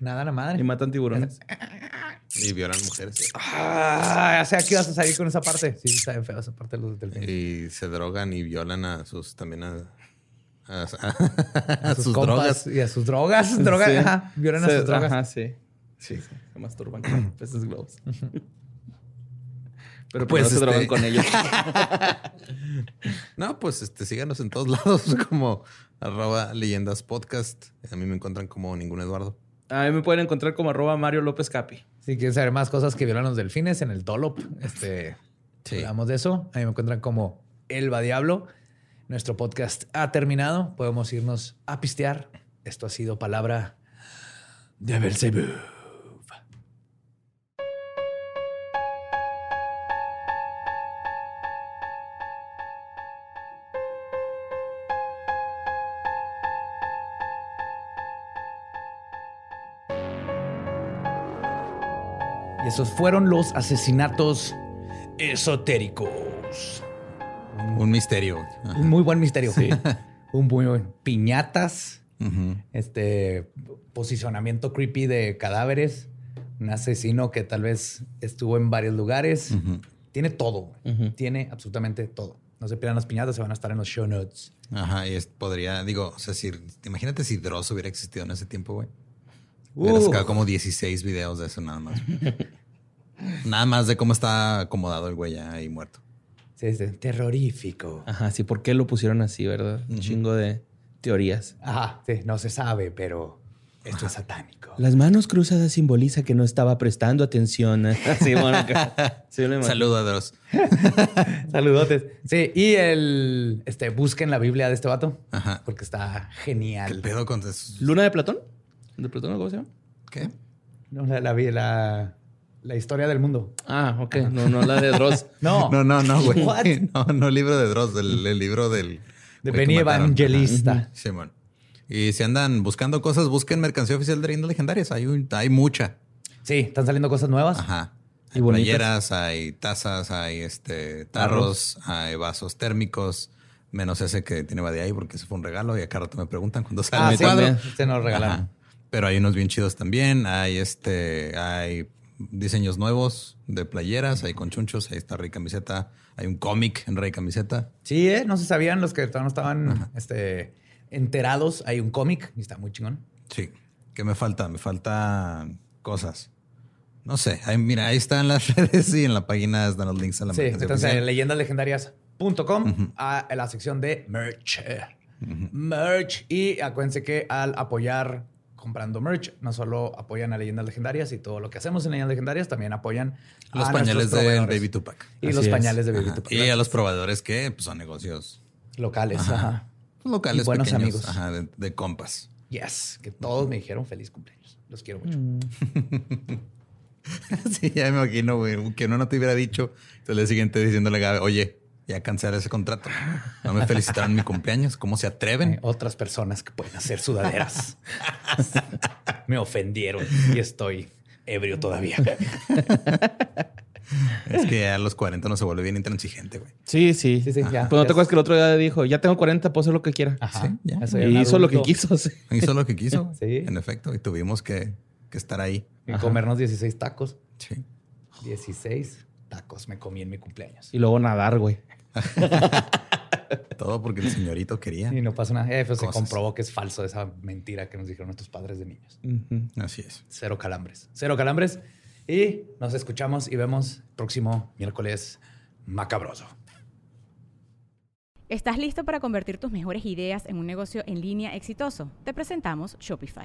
Nada, la madre. Y matan tiburones. Y violan mujeres. Ah, ya sé a qué ibas a salir con esa parte. Sí, está bien feo esa parte de los delfines. Y se drogan y violan a sus también a, a, a sus, sus drogas. y a sus drogas. drogas Sí. ajá, violan a sus drogas. Ajá, sí. Sí, sí. Se masturban con peces globos. Pero Pues, pues se este- drogan con ellos. No, pues este, síganos en todos lados como arroba leyendas podcast. A mí me encuentran como ningún Eduardo. A mí me pueden encontrar como arroba Mario López Capi. Si quieren saber más cosas que violan los delfines en el Dolop, este, Sí. hablamos de eso. Ahí me encuentran como Elba Diablo. Nuestro podcast ha terminado. Podemos irnos a pistear. Esto ha sido palabra de Belzebub. Esos fueron los asesinatos esotéricos. Un misterio. Ajá. Un muy buen misterio. Un muy buen. Piñatas, este posicionamiento creepy de cadáveres, un asesino que tal vez estuvo en varios lugares. Tiene todo. Tiene absolutamente todo. No se pierdan las piñatas, se van a estar en los show notes. Ajá, y es- podría, digo, o sea, si, imagínate si Dross hubiera existido en ese tiempo, güey. Hubiera Uh. sacado como 16 videos de eso nada más. nada más de cómo está acomodado el güey ya ahí muerto. Sí, sí. Terrorífico. Ajá, sí. ¿Por qué lo pusieron así, verdad? Un chingo de teorías. Ajá, sí, no se sabe, pero esto es satánico. Las manos cruzadas simboliza que no estaba prestando atención. Sí, bueno. sí, me imagino. Saludo a Dross. Saludotes. Sí, y el este busquen la Biblia de este vato Ajá. porque está ¿Qué genial. pedo con eso? ¿Luna de Platón? ¿De Platón cómo se llama? ¿Qué? No, la, la, la, la historia del mundo. Ah, ok. No, no la de Dross. No, No, no, no, güey. What? No, no el libro de Dross, el, el libro del... de Benny. Evangelista. Simón. Y si andan buscando cosas, busquen mercancía oficial de leyendas legendarias. Hay, un- hay mucha. Sí, están saliendo cosas nuevas. Ajá. Y Hay bonitas. playeras, hay tazas, hay este tarros, hay vasos térmicos, menos ese que tiene Badía ahí porque ese fue un regalo y acá rato me preguntan cuándo sale Ah, mi sí, cuadro. se nos regalaron. Ajá. Pero hay unos bien chidos también. Hay este, hay diseños nuevos de playeras, hay con chunchos, ahí está Rey Camiseta, hay un cómic en Rey Camiseta. Sí, ¿eh? no se sabían los que todavía no estaban este, enterados. Hay un cómic y está muy chingón. Sí. ¿Qué me falta? Me faltan cosas. No sé. Ahí, mira, ahí están las redes y en la página están los links a la Sí, entonces en leyendaslegendarias.com a la sección de merch. Merch. Y acuérdense que al apoyar comprando merch, no solo apoyan a Leyendas Legendarias y todo lo que hacemos en Leyendas Legendarias, también apoyan Los a pañales de. Baby Tupac. Y Así los es. pañales de Baby Ajá. Tupac. Y a los proveedores que pues, son negocios locales. Ajá. Ajá. locales Y buenos pequeños, amigos. ajá, de, de compas. Yes, que todos me dijeron feliz cumpleaños. Los quiero mucho. sí, ya me imagino, güey, que uno no te hubiera dicho. Entonces, el siguiente diciéndole a Gabe, oye, ya cancelar ese contrato. No me felicitaron mi cumpleaños. ¿Cómo se atreven? Hay otras personas que pueden hacer sudaderas. me ofendieron y estoy ebrio todavía. Es que a los 40 no se vuelve bien intransigente, güey. Sí, sí. Sí, sí, ya. Pues no te acuerdas que el otro día dijo, ya tengo 40, puedo hacer lo que quiera. Ajá. Sí, ya. Ya soy Y hizo lo que quiso. sí. Hizo lo que quiso. Sí. En efecto. Y tuvimos que, que estar ahí. Y comernos 16 tacos. Sí. 16 tacos me comí en mi cumpleaños. Y luego nadar, güey. Todo porque el señorito quería. Y no pasó nada. Eh, pues se comprobó que es falso esa mentira que nos dijeron nuestros padres de niños. Así es. Cero calambres. Cero calambres. Y nos escuchamos y vemos próximo miércoles macabroso. ¿Estás listo para convertir tus mejores ideas en un negocio en línea exitoso? Te presentamos Shopify.